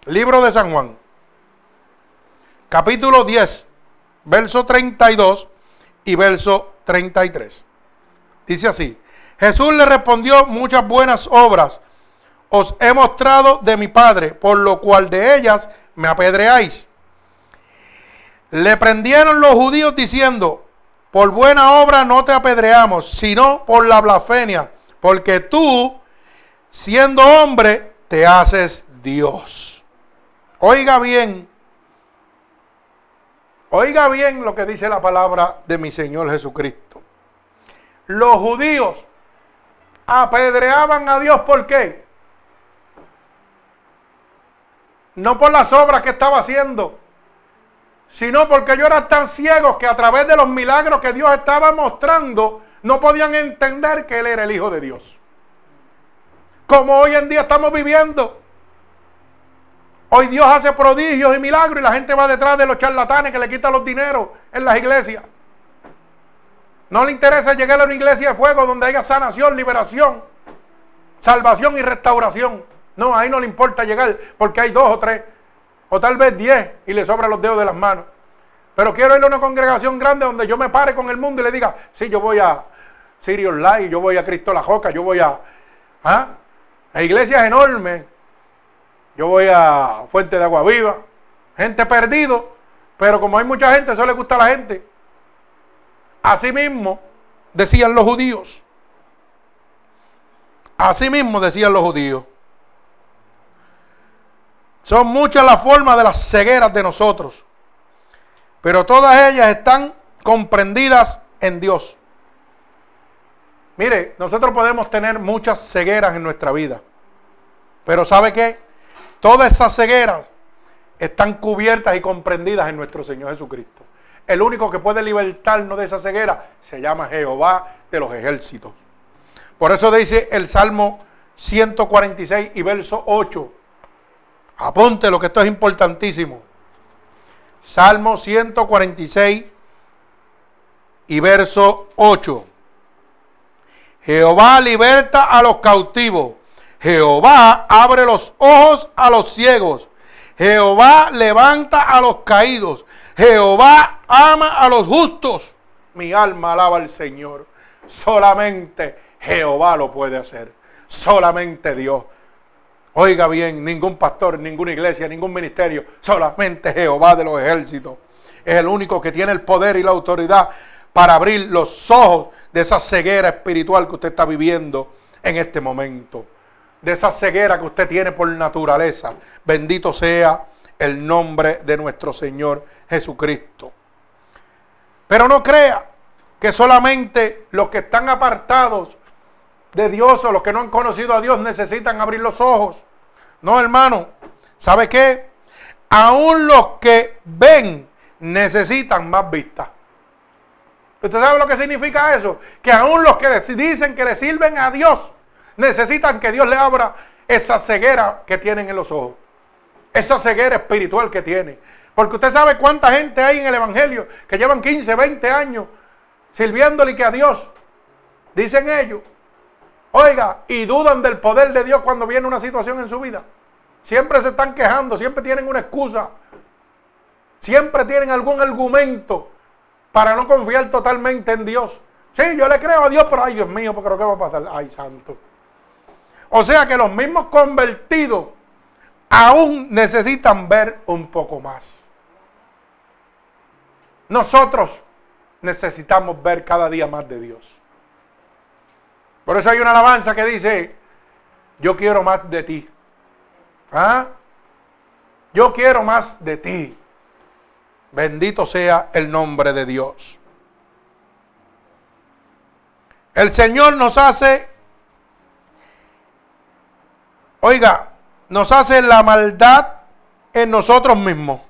Libro de San Juan, capítulo 10, verso 32 y verso 33. Dice así, Jesús le respondió muchas buenas obras os he mostrado de mi Padre, por lo cual de ellas me apedreáis. Le prendieron los judíos diciendo, por buena obra no te apedreamos, sino por la blasfemia, porque tú, siendo hombre, te haces Dios. Oiga bien, oiga bien lo que dice la palabra de mi Señor Jesucristo. Los judíos apedreaban a Dios, ¿por qué? No por las obras que estaba haciendo, sino porque ellos eran tan ciegos que a través de los milagros que Dios estaba mostrando, no podían entender que Él era el Hijo de Dios. Como hoy en día estamos viviendo. Hoy Dios hace prodigios y milagros y la gente va detrás de los charlatanes que le quitan los dineros en las iglesias. No le interesa llegar a una iglesia de fuego donde haya sanación, liberación, salvación y restauración. No, ahí no le importa llegar porque hay dos o tres, o tal vez diez y le sobran los dedos de las manos. Pero quiero ir a una congregación grande donde yo me pare con el mundo y le diga, sí, yo voy a Sirius Light, yo voy a Cristo la Joca, yo voy a, ¿ah? a iglesias enormes, yo voy a Fuente de Agua Viva, gente perdido, pero como hay mucha gente, eso le gusta a la gente. Así mismo decían los judíos. Así mismo decían los judíos. Son muchas las formas de las cegueras de nosotros, pero todas ellas están comprendidas en Dios. Mire, nosotros podemos tener muchas cegueras en nuestra vida, pero ¿sabe qué? Todas esas cegueras están cubiertas y comprendidas en nuestro Señor Jesucristo. El único que puede libertarnos de esa ceguera se llama Jehová de los ejércitos. Por eso dice el Salmo 146 y verso 8. Apunte lo que esto es importantísimo. Salmo 146 y verso 8. Jehová liberta a los cautivos. Jehová abre los ojos a los ciegos. Jehová levanta a los caídos. Jehová ama a los justos. Mi alma alaba al Señor. Solamente Jehová lo puede hacer. Solamente Dios. Oiga bien, ningún pastor, ninguna iglesia, ningún ministerio, solamente Jehová de los ejércitos. Es el único que tiene el poder y la autoridad para abrir los ojos de esa ceguera espiritual que usted está viviendo en este momento. De esa ceguera que usted tiene por naturaleza. Bendito sea el nombre de nuestro Señor Jesucristo. Pero no crea que solamente los que están apartados de Dios o los que no han conocido a Dios necesitan abrir los ojos. No, hermano. ¿Sabe qué? Aún los que ven necesitan más vista. ¿Usted sabe lo que significa eso? Que aún los que dicen que le sirven a Dios necesitan que Dios le abra esa ceguera que tienen en los ojos. Esa ceguera espiritual que tienen. Porque usted sabe cuánta gente hay en el Evangelio que llevan 15, 20 años sirviéndole que a Dios. Dicen ellos. Oiga, y dudan del poder de Dios cuando viene una situación en su vida. Siempre se están quejando, siempre tienen una excusa. Siempre tienen algún argumento para no confiar totalmente en Dios. Sí, yo le creo a Dios, pero ay Dios mío, porque ¿qué va a pasar? Ay, santo. O sea que los mismos convertidos aún necesitan ver un poco más. Nosotros necesitamos ver cada día más de Dios. Por eso hay una alabanza que dice, yo quiero más de ti. ¿Ah? Yo quiero más de ti. Bendito sea el nombre de Dios. El Señor nos hace, oiga, nos hace la maldad en nosotros mismos.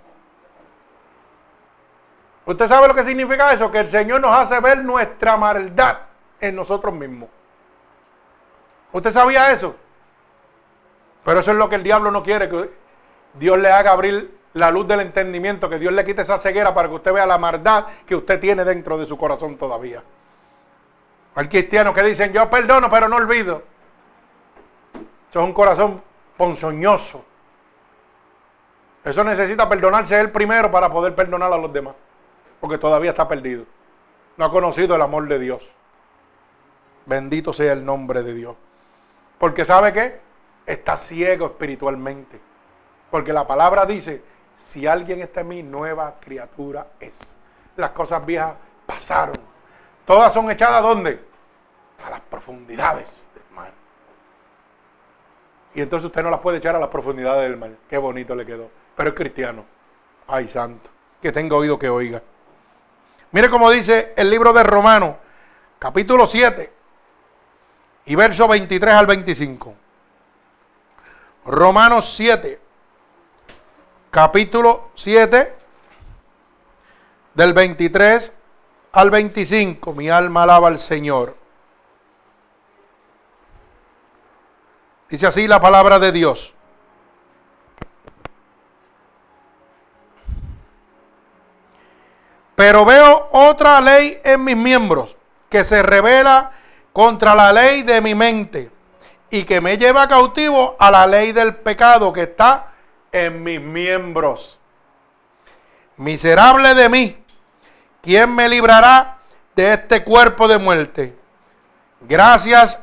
¿Usted sabe lo que significa eso? Que el Señor nos hace ver nuestra maldad en nosotros mismos. ¿Usted sabía eso? Pero eso es lo que el diablo no quiere, que Dios le haga abrir la luz del entendimiento, que Dios le quite esa ceguera para que usted vea la maldad que usted tiene dentro de su corazón todavía. Hay cristianos que dicen, yo perdono, pero no olvido. Eso es un corazón ponzoñoso. Eso necesita perdonarse él primero para poder perdonar a los demás. Porque todavía está perdido. No ha conocido el amor de Dios. Bendito sea el nombre de Dios. Porque sabe qué? Está ciego espiritualmente. Porque la palabra dice, si alguien está en mí, nueva criatura es. Las cosas viejas pasaron. Todas son echadas ¿dónde? A las profundidades. Y entonces usted no las puede echar a las profundidades del mar. Qué bonito le quedó. Pero es cristiano. Ay, santo. Que tenga oído que oiga. Mire cómo dice el libro de Romanos, capítulo 7 y verso 23 al 25. Romanos 7, capítulo 7, del 23 al 25. Mi alma alaba al Señor. Dice así la palabra de Dios. Pero veo otra ley en mis miembros que se revela contra la ley de mi mente y que me lleva cautivo a la ley del pecado que está en mis miembros. Miserable de mí, ¿quién me librará de este cuerpo de muerte? Gracias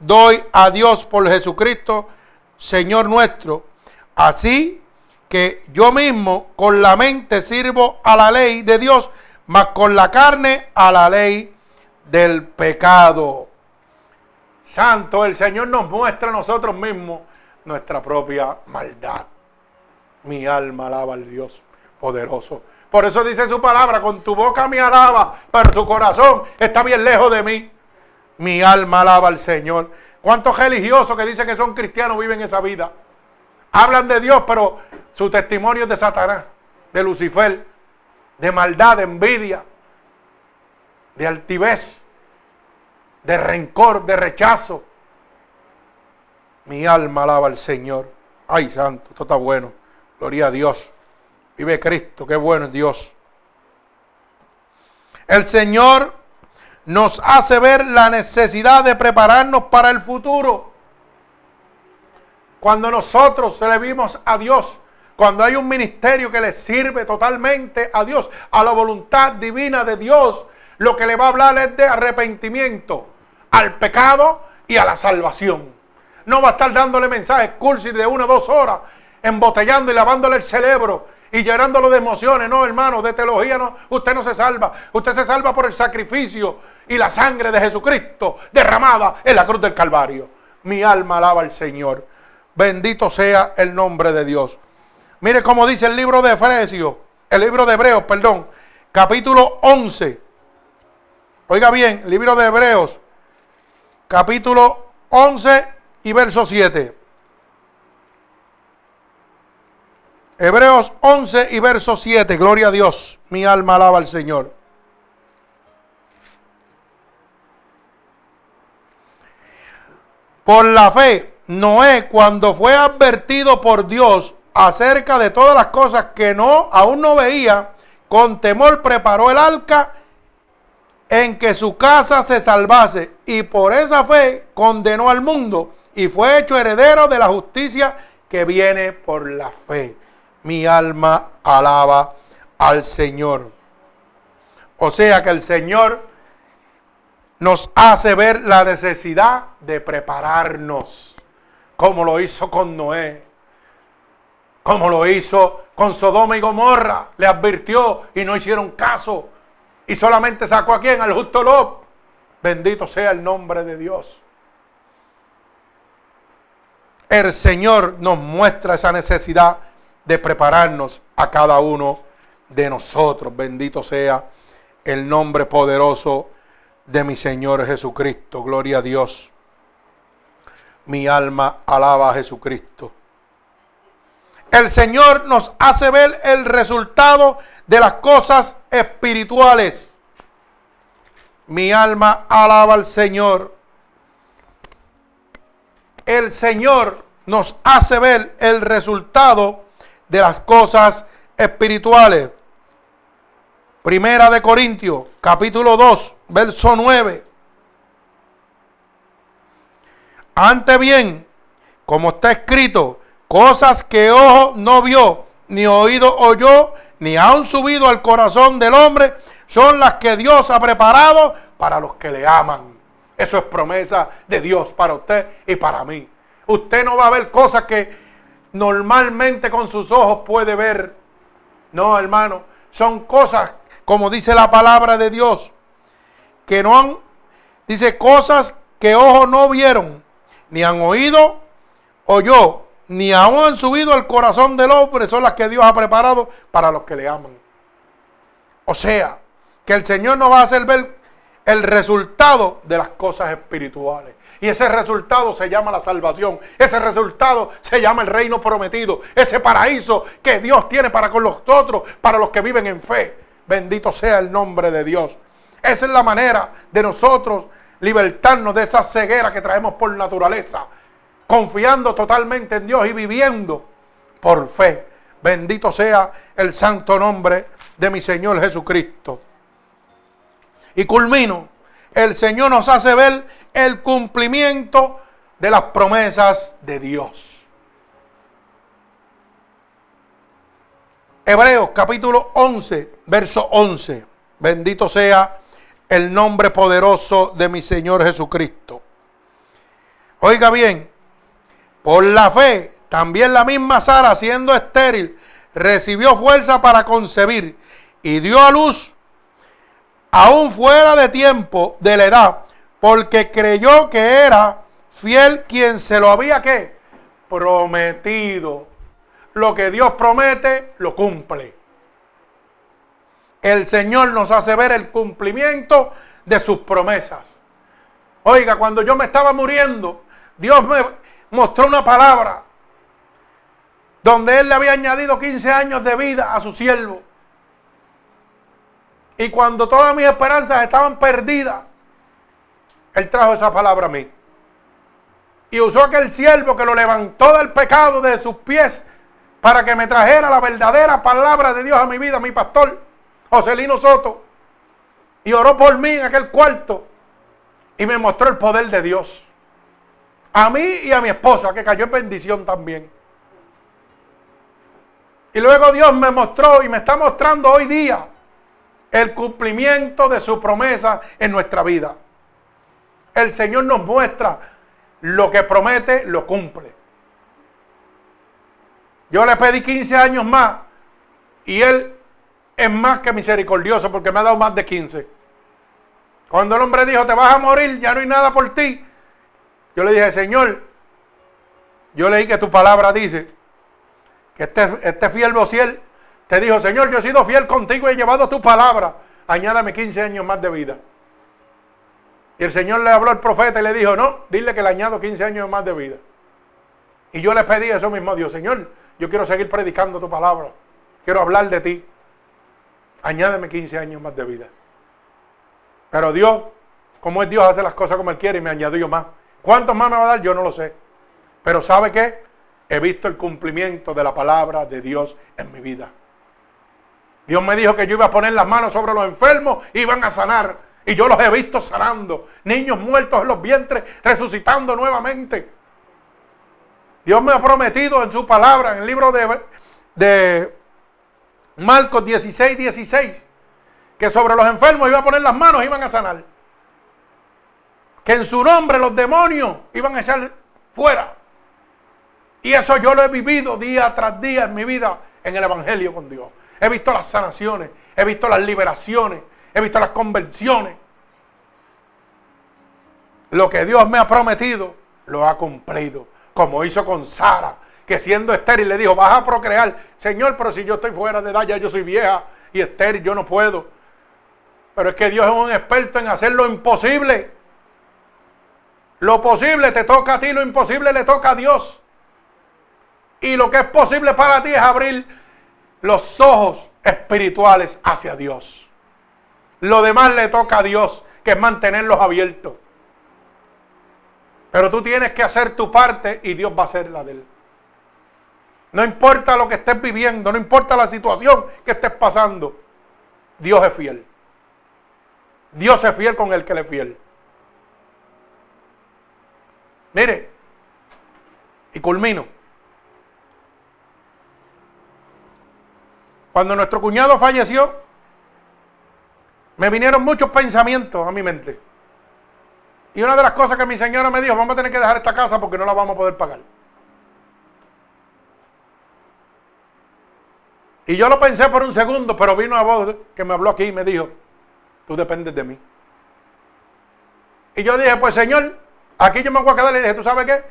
doy a Dios por Jesucristo, Señor nuestro. Así que yo mismo con la mente sirvo a la ley de Dios, mas con la carne a la ley del pecado. Santo, el Señor nos muestra a nosotros mismos nuestra propia maldad. Mi alma alaba al Dios poderoso. Por eso dice su palabra, con tu boca me alaba, pero tu corazón está bien lejos de mí. Mi alma alaba al Señor. ¿Cuántos religiosos que dicen que son cristianos viven esa vida? Hablan de Dios, pero su testimonio es de Satanás, de Lucifer, de maldad, de envidia, de altivez de rencor, de rechazo. Mi alma alaba al Señor. Ay, santo, esto está bueno. Gloria a Dios. Vive Cristo, qué bueno es Dios. El Señor nos hace ver la necesidad de prepararnos para el futuro. Cuando nosotros servimos a Dios, cuando hay un ministerio que le sirve totalmente a Dios, a la voluntad divina de Dios, lo que le va a hablar es de arrepentimiento al pecado y a la salvación. No va a estar dándole mensajes cursis de una o dos horas, embotellando y lavándole el cerebro y llenándolo de emociones. No, hermano, de teología no. Usted no se salva. Usted se salva por el sacrificio y la sangre de Jesucristo derramada en la cruz del Calvario. Mi alma alaba al Señor. Bendito sea el nombre de Dios. Mire cómo dice el libro de Efesios, el libro de Hebreos, perdón, capítulo 11. Oiga bien, libro de Hebreos, capítulo 11 y verso 7. Hebreos 11 y verso 7. Gloria a Dios. Mi alma alaba al Señor. Por la fe, Noé, cuando fue advertido por Dios acerca de todas las cosas que no aún no veía, con temor preparó el arca en que su casa se salvase y por esa fe condenó al mundo y fue hecho heredero de la justicia que viene por la fe. Mi alma alaba al Señor. O sea que el Señor nos hace ver la necesidad de prepararnos, como lo hizo con Noé, como lo hizo con Sodoma y Gomorra. Le advirtió y no hicieron caso y solamente sacó a quién? Al justo Lob. Bendito sea el nombre de Dios. El Señor nos muestra esa necesidad de prepararnos a cada uno de nosotros. Bendito sea el nombre poderoso de mi Señor Jesucristo. Gloria a Dios. Mi alma alaba a Jesucristo. El Señor nos hace ver el resultado de las cosas espirituales. Mi alma alaba al Señor. El Señor nos hace ver el resultado de las cosas espirituales. Primera de Corintios, capítulo 2, verso 9. Ante bien, como está escrito, cosas que ojo no vio, ni oído oyó, ni han subido al corazón del hombre, son las que Dios ha preparado para los que le aman. Eso es promesa de Dios para usted y para mí. Usted no va a ver cosas que normalmente con sus ojos puede ver. No, hermano, son cosas como dice la palabra de Dios, que no han, dice, cosas que ojos no vieron, ni han oído, oyó, ni aún han subido al corazón del hombre, son las que Dios ha preparado para los que le aman. O sea, que el Señor nos va a hacer ver el resultado de las cosas espirituales. Y ese resultado se llama la salvación. Ese resultado se llama el reino prometido. Ese paraíso que Dios tiene para con los otros, para los que viven en fe. Bendito sea el nombre de Dios. Esa es la manera de nosotros libertarnos de esa ceguera que traemos por naturaleza, confiando totalmente en Dios y viviendo por fe. Bendito sea el santo nombre de mi Señor Jesucristo. Y culmino, el Señor nos hace ver el cumplimiento de las promesas de Dios. Hebreos capítulo 11, verso 11. Bendito sea el nombre poderoso de mi Señor Jesucristo. Oiga bien, por la fe, también la misma Sara, siendo estéril, recibió fuerza para concebir y dio a luz aún fuera de tiempo de la edad, porque creyó que era fiel quien se lo había que prometido lo que Dios promete, lo cumple. El Señor nos hace ver el cumplimiento de sus promesas. Oiga, cuando yo me estaba muriendo, Dios me mostró una palabra donde Él le había añadido 15 años de vida a su siervo. Y cuando todas mis esperanzas estaban perdidas, Él trajo esa palabra a mí. Y usó aquel siervo que lo levantó del pecado de sus pies para que me trajera la verdadera palabra de Dios a mi vida, mi pastor, Joselino Soto. Y oró por mí en aquel cuarto y me mostró el poder de Dios. A mí y a mi esposa, que cayó en bendición también. Y luego Dios me mostró y me está mostrando hoy día el cumplimiento de su promesa en nuestra vida. El Señor nos muestra lo que promete, lo cumple. Yo le pedí 15 años más y él es más que misericordioso porque me ha dado más de 15. Cuando el hombre dijo, te vas a morir, ya no hay nada por ti. Yo le dije, Señor, yo leí que tu palabra dice que este, este fiel vociel te dijo, Señor, yo he sido fiel contigo y he llevado tu palabra. Añádame 15 años más de vida. Y el Señor le habló al profeta y le dijo, no, dile que le añado 15 años más de vida. Y yo le pedí eso mismo a Dios, Señor, yo quiero seguir predicando tu palabra. Quiero hablar de ti. Añádeme 15 años más de vida. Pero Dios, como es Dios, hace las cosas como Él quiere y me añadió más. ¿Cuántos más me va a dar? Yo no lo sé. Pero ¿sabe qué? He visto el cumplimiento de la palabra de Dios en mi vida. Dios me dijo que yo iba a poner las manos sobre los enfermos y iban a sanar. Y yo los he visto sanando. Niños muertos en los vientres resucitando nuevamente. Dios me ha prometido en su palabra, en el libro de, de Marcos 16, 16, que sobre los enfermos iba a poner las manos y iban a sanar. Que en su nombre los demonios iban a echar fuera. Y eso yo lo he vivido día tras día en mi vida en el Evangelio con Dios. He visto las sanaciones, he visto las liberaciones, he visto las conversiones. Lo que Dios me ha prometido, lo ha cumplido como hizo con Sara, que siendo estéril le dijo, vas a procrear. Señor, pero si yo estoy fuera de edad, ya yo soy vieja y estéril, yo no puedo. Pero es que Dios es un experto en hacer lo imposible. Lo posible te toca a ti, lo imposible le toca a Dios. Y lo que es posible para ti es abrir los ojos espirituales hacia Dios. Lo demás le toca a Dios, que es mantenerlos abiertos. Pero tú tienes que hacer tu parte y Dios va a hacer la de él. No importa lo que estés viviendo, no importa la situación que estés pasando, Dios es fiel. Dios es fiel con el que le es fiel. Mire, y culmino. Cuando nuestro cuñado falleció, me vinieron muchos pensamientos a mi mente. Y una de las cosas que mi señora me dijo, vamos a tener que dejar esta casa porque no la vamos a poder pagar. Y yo lo pensé por un segundo, pero vino a voz que me habló aquí y me dijo, tú dependes de mí. Y yo dije, pues Señor, aquí yo me voy a quedar. Y dije, ¿tú sabes qué?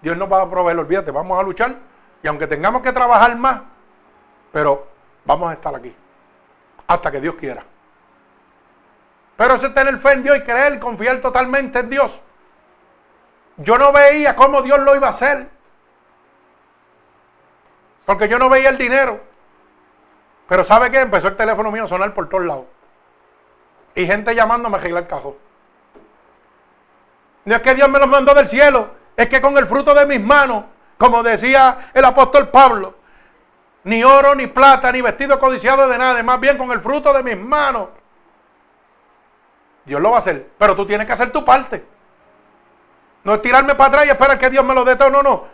Dios nos va a proveer, olvídate, vamos a luchar. Y aunque tengamos que trabajar más, pero vamos a estar aquí. Hasta que Dios quiera. Pero ese tener fe en Dios y creer, confiar totalmente en Dios. Yo no veía cómo Dios lo iba a hacer. Porque yo no veía el dinero. Pero ¿sabe qué? Empezó el teléfono mío a sonar por todos lados. Y gente llamándome a arreglar el cajón. No es que Dios me los mandó del cielo, es que con el fruto de mis manos, como decía el apóstol Pablo, ni oro, ni plata, ni vestido codiciado de nada, más bien con el fruto de mis manos. Dios lo va a hacer, pero tú tienes que hacer tu parte. No es tirarme para atrás y esperar que Dios me lo dé todo, no, no.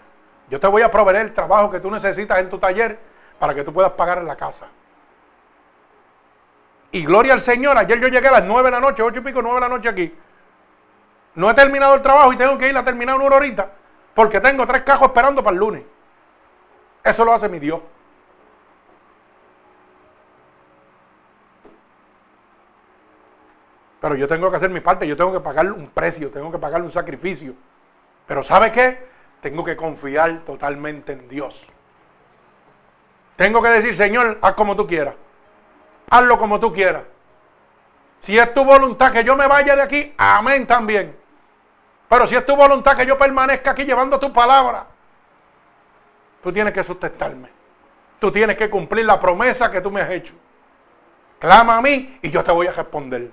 Yo te voy a proveer el trabajo que tú necesitas en tu taller para que tú puedas pagar en la casa. Y gloria al Señor, ayer yo llegué a las 9 de la noche, 8 y pico, 9 de la noche aquí. No he terminado el trabajo y tengo que ir a terminar una horita porque tengo tres cajos esperando para el lunes. Eso lo hace mi Dios. Pero yo tengo que hacer mi parte, yo tengo que pagar un precio, tengo que pagar un sacrificio. Pero ¿sabe qué? Tengo que confiar totalmente en Dios. Tengo que decir, Señor, haz como tú quieras hazlo como tú quieras. Si es tu voluntad que yo me vaya de aquí, amén también. Pero si es tu voluntad que yo permanezca aquí llevando tu palabra, tú tienes que sustentarme. Tú tienes que cumplir la promesa que tú me has hecho. Clama a mí y yo te voy a responder.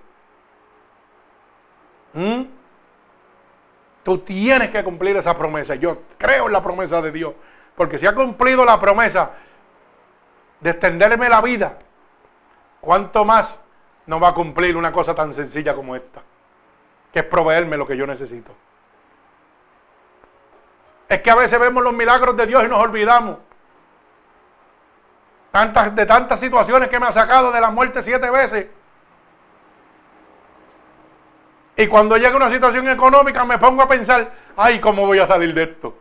¿Mm? Tú tienes que cumplir esa promesa. Yo creo en la promesa de Dios. Porque si ha cumplido la promesa de extenderme la vida, ¿Cuánto más no va a cumplir una cosa tan sencilla como esta? Que es proveerme lo que yo necesito. Es que a veces vemos los milagros de Dios y nos olvidamos. Tantas, de tantas situaciones que me ha sacado de la muerte siete veces. Y cuando llega una situación económica me pongo a pensar, ay, ¿cómo voy a salir de esto?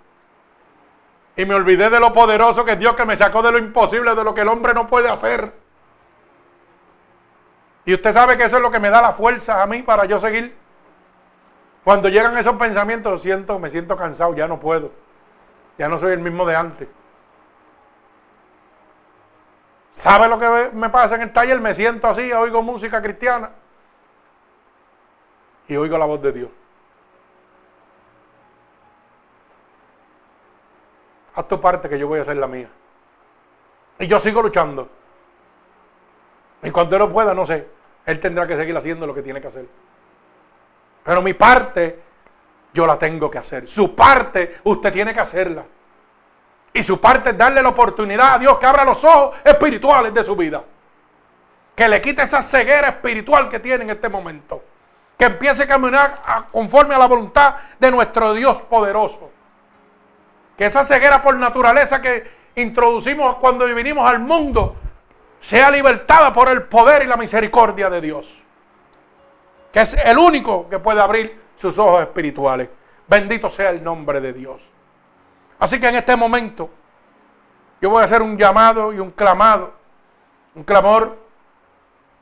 Y me olvidé de lo poderoso que es Dios que me sacó de lo imposible, de lo que el hombre no puede hacer. Y usted sabe que eso es lo que me da la fuerza a mí para yo seguir. Cuando llegan esos pensamientos, siento, me siento cansado, ya no puedo. Ya no soy el mismo de antes. ¿Sabe lo que me pasa en el taller? Me siento así, oigo música cristiana y oigo la voz de Dios. Haz tu parte que yo voy a hacer la mía. Y yo sigo luchando. Y cuando él no pueda, no sé. Él tendrá que seguir haciendo lo que tiene que hacer. Pero mi parte, yo la tengo que hacer. Su parte, usted tiene que hacerla. Y su parte es darle la oportunidad a Dios que abra los ojos espirituales de su vida. Que le quite esa ceguera espiritual que tiene en este momento. Que empiece a caminar conforme a la voluntad de nuestro Dios poderoso. Que esa ceguera por naturaleza que introducimos cuando vinimos al mundo sea libertada por el poder y la misericordia de Dios, que es el único que puede abrir sus ojos espirituales. Bendito sea el nombre de Dios. Así que en este momento yo voy a hacer un llamado y un clamado, un clamor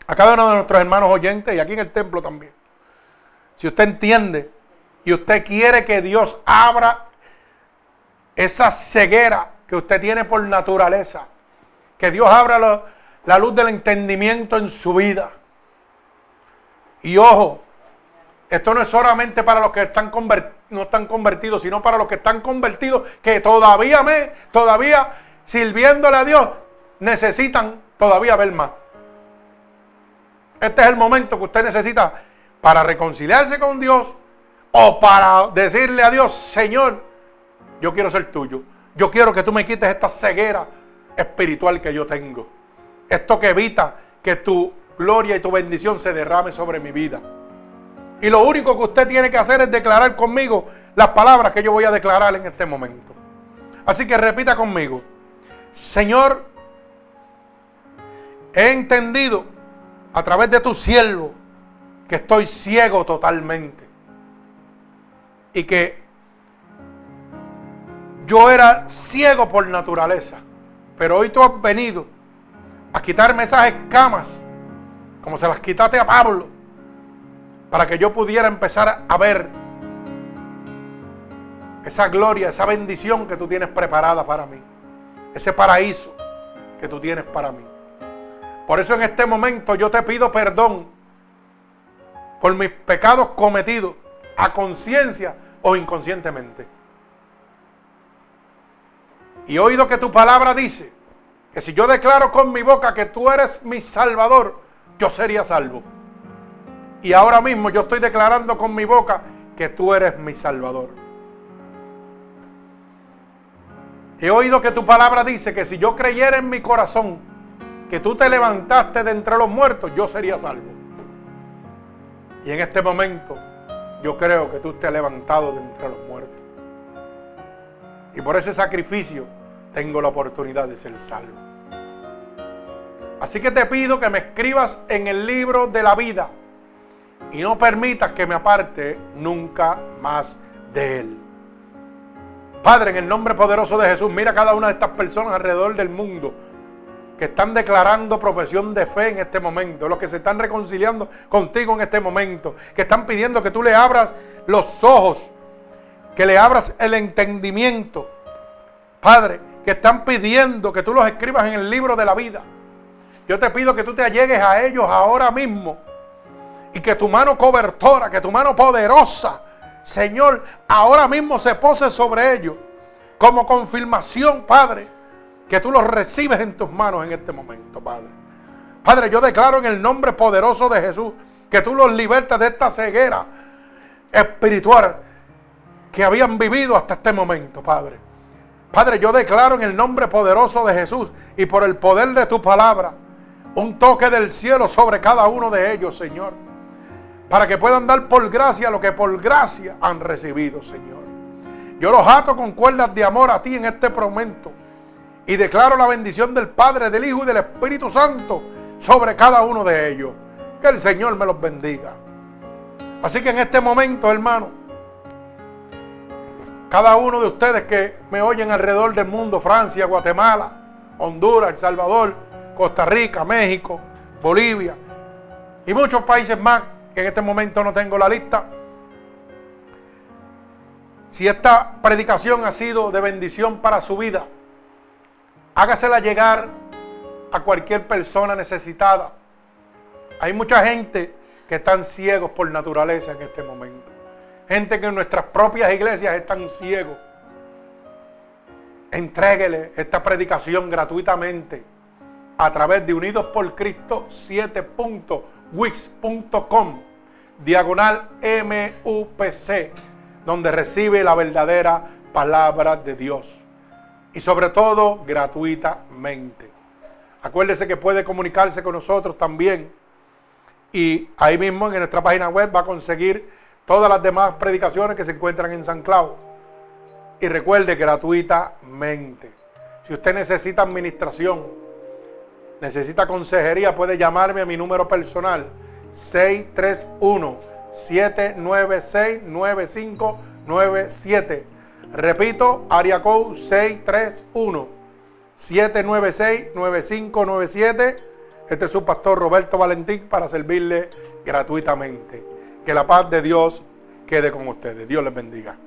a cada uno de nuestros hermanos oyentes y aquí en el templo también. Si usted entiende y usted quiere que Dios abra esa ceguera que usted tiene por naturaleza, que Dios abra la luz del entendimiento en su vida. Y ojo, esto no es solamente para los que están no están convertidos, sino para los que están convertidos, que todavía me, todavía sirviéndole a Dios, necesitan todavía ver más. Este es el momento que usted necesita para reconciliarse con Dios o para decirle a Dios, Señor, yo quiero ser tuyo. Yo quiero que tú me quites esta ceguera espiritual que yo tengo. Esto que evita que tu gloria y tu bendición se derrame sobre mi vida. Y lo único que usted tiene que hacer es declarar conmigo las palabras que yo voy a declarar en este momento. Así que repita conmigo. Señor, he entendido a través de tu siervo que estoy ciego totalmente. Y que yo era ciego por naturaleza. Pero hoy tú has venido a quitarme esas escamas, como se las quitaste a Pablo, para que yo pudiera empezar a ver esa gloria, esa bendición que tú tienes preparada para mí, ese paraíso que tú tienes para mí. Por eso en este momento yo te pido perdón por mis pecados cometidos a conciencia o inconscientemente. Y he oído que tu palabra dice que si yo declaro con mi boca que tú eres mi salvador, yo sería salvo. Y ahora mismo yo estoy declarando con mi boca que tú eres mi salvador. He oído que tu palabra dice que si yo creyera en mi corazón que tú te levantaste de entre los muertos, yo sería salvo. Y en este momento yo creo que tú te has levantado de entre los muertos. Y por ese sacrificio tengo la oportunidad de ser salvo. Así que te pido que me escribas en el libro de la vida y no permitas que me aparte nunca más de él. Padre, en el nombre poderoso de Jesús, mira a cada una de estas personas alrededor del mundo que están declarando profesión de fe en este momento, los que se están reconciliando contigo en este momento, que están pidiendo que tú le abras los ojos, que le abras el entendimiento. Padre, que están pidiendo que tú los escribas en el libro de la vida. Yo te pido que tú te allegues a ellos ahora mismo y que tu mano cobertora, que tu mano poderosa, Señor, ahora mismo se pose sobre ellos como confirmación, Padre que tú los recibes en tus manos en este momento, Padre. Padre, yo declaro en el nombre poderoso de Jesús que tú los libertas de esta ceguera espiritual que habían vivido hasta este momento, Padre. Padre, yo declaro en el nombre poderoso de Jesús y por el poder de tu palabra un toque del cielo sobre cada uno de ellos, Señor. Para que puedan dar por gracia lo que por gracia han recibido, Señor. Yo los ato con cuerdas de amor a ti en este momento. Y declaro la bendición del Padre, del Hijo y del Espíritu Santo sobre cada uno de ellos. Que el Señor me los bendiga. Así que en este momento, hermano, cada uno de ustedes que me oyen alrededor del mundo, Francia, Guatemala, Honduras, El Salvador, Costa Rica, México, Bolivia y muchos países más que en este momento no tengo la lista. Si esta predicación ha sido de bendición para su vida, hágasela llegar a cualquier persona necesitada. Hay mucha gente que están ciegos por naturaleza en este momento. Gente que en nuestras propias iglesias están ciegos. Entréguele esta predicación gratuitamente a través de Unidos por Cristo 7.wix.com diagonal MUPC, donde recibe la verdadera palabra de Dios y sobre todo gratuitamente. Acuérdese que puede comunicarse con nosotros también y ahí mismo en nuestra página web va a conseguir todas las demás predicaciones que se encuentran en San Clau. Y recuerde gratuitamente. Si usted necesita administración, necesita consejería, puede llamarme a mi número personal 631 796 9597 Repito, área code 631-796-9597. Este es su pastor Roberto Valentín para servirle gratuitamente. Que la paz de Dios quede con ustedes. Dios les bendiga.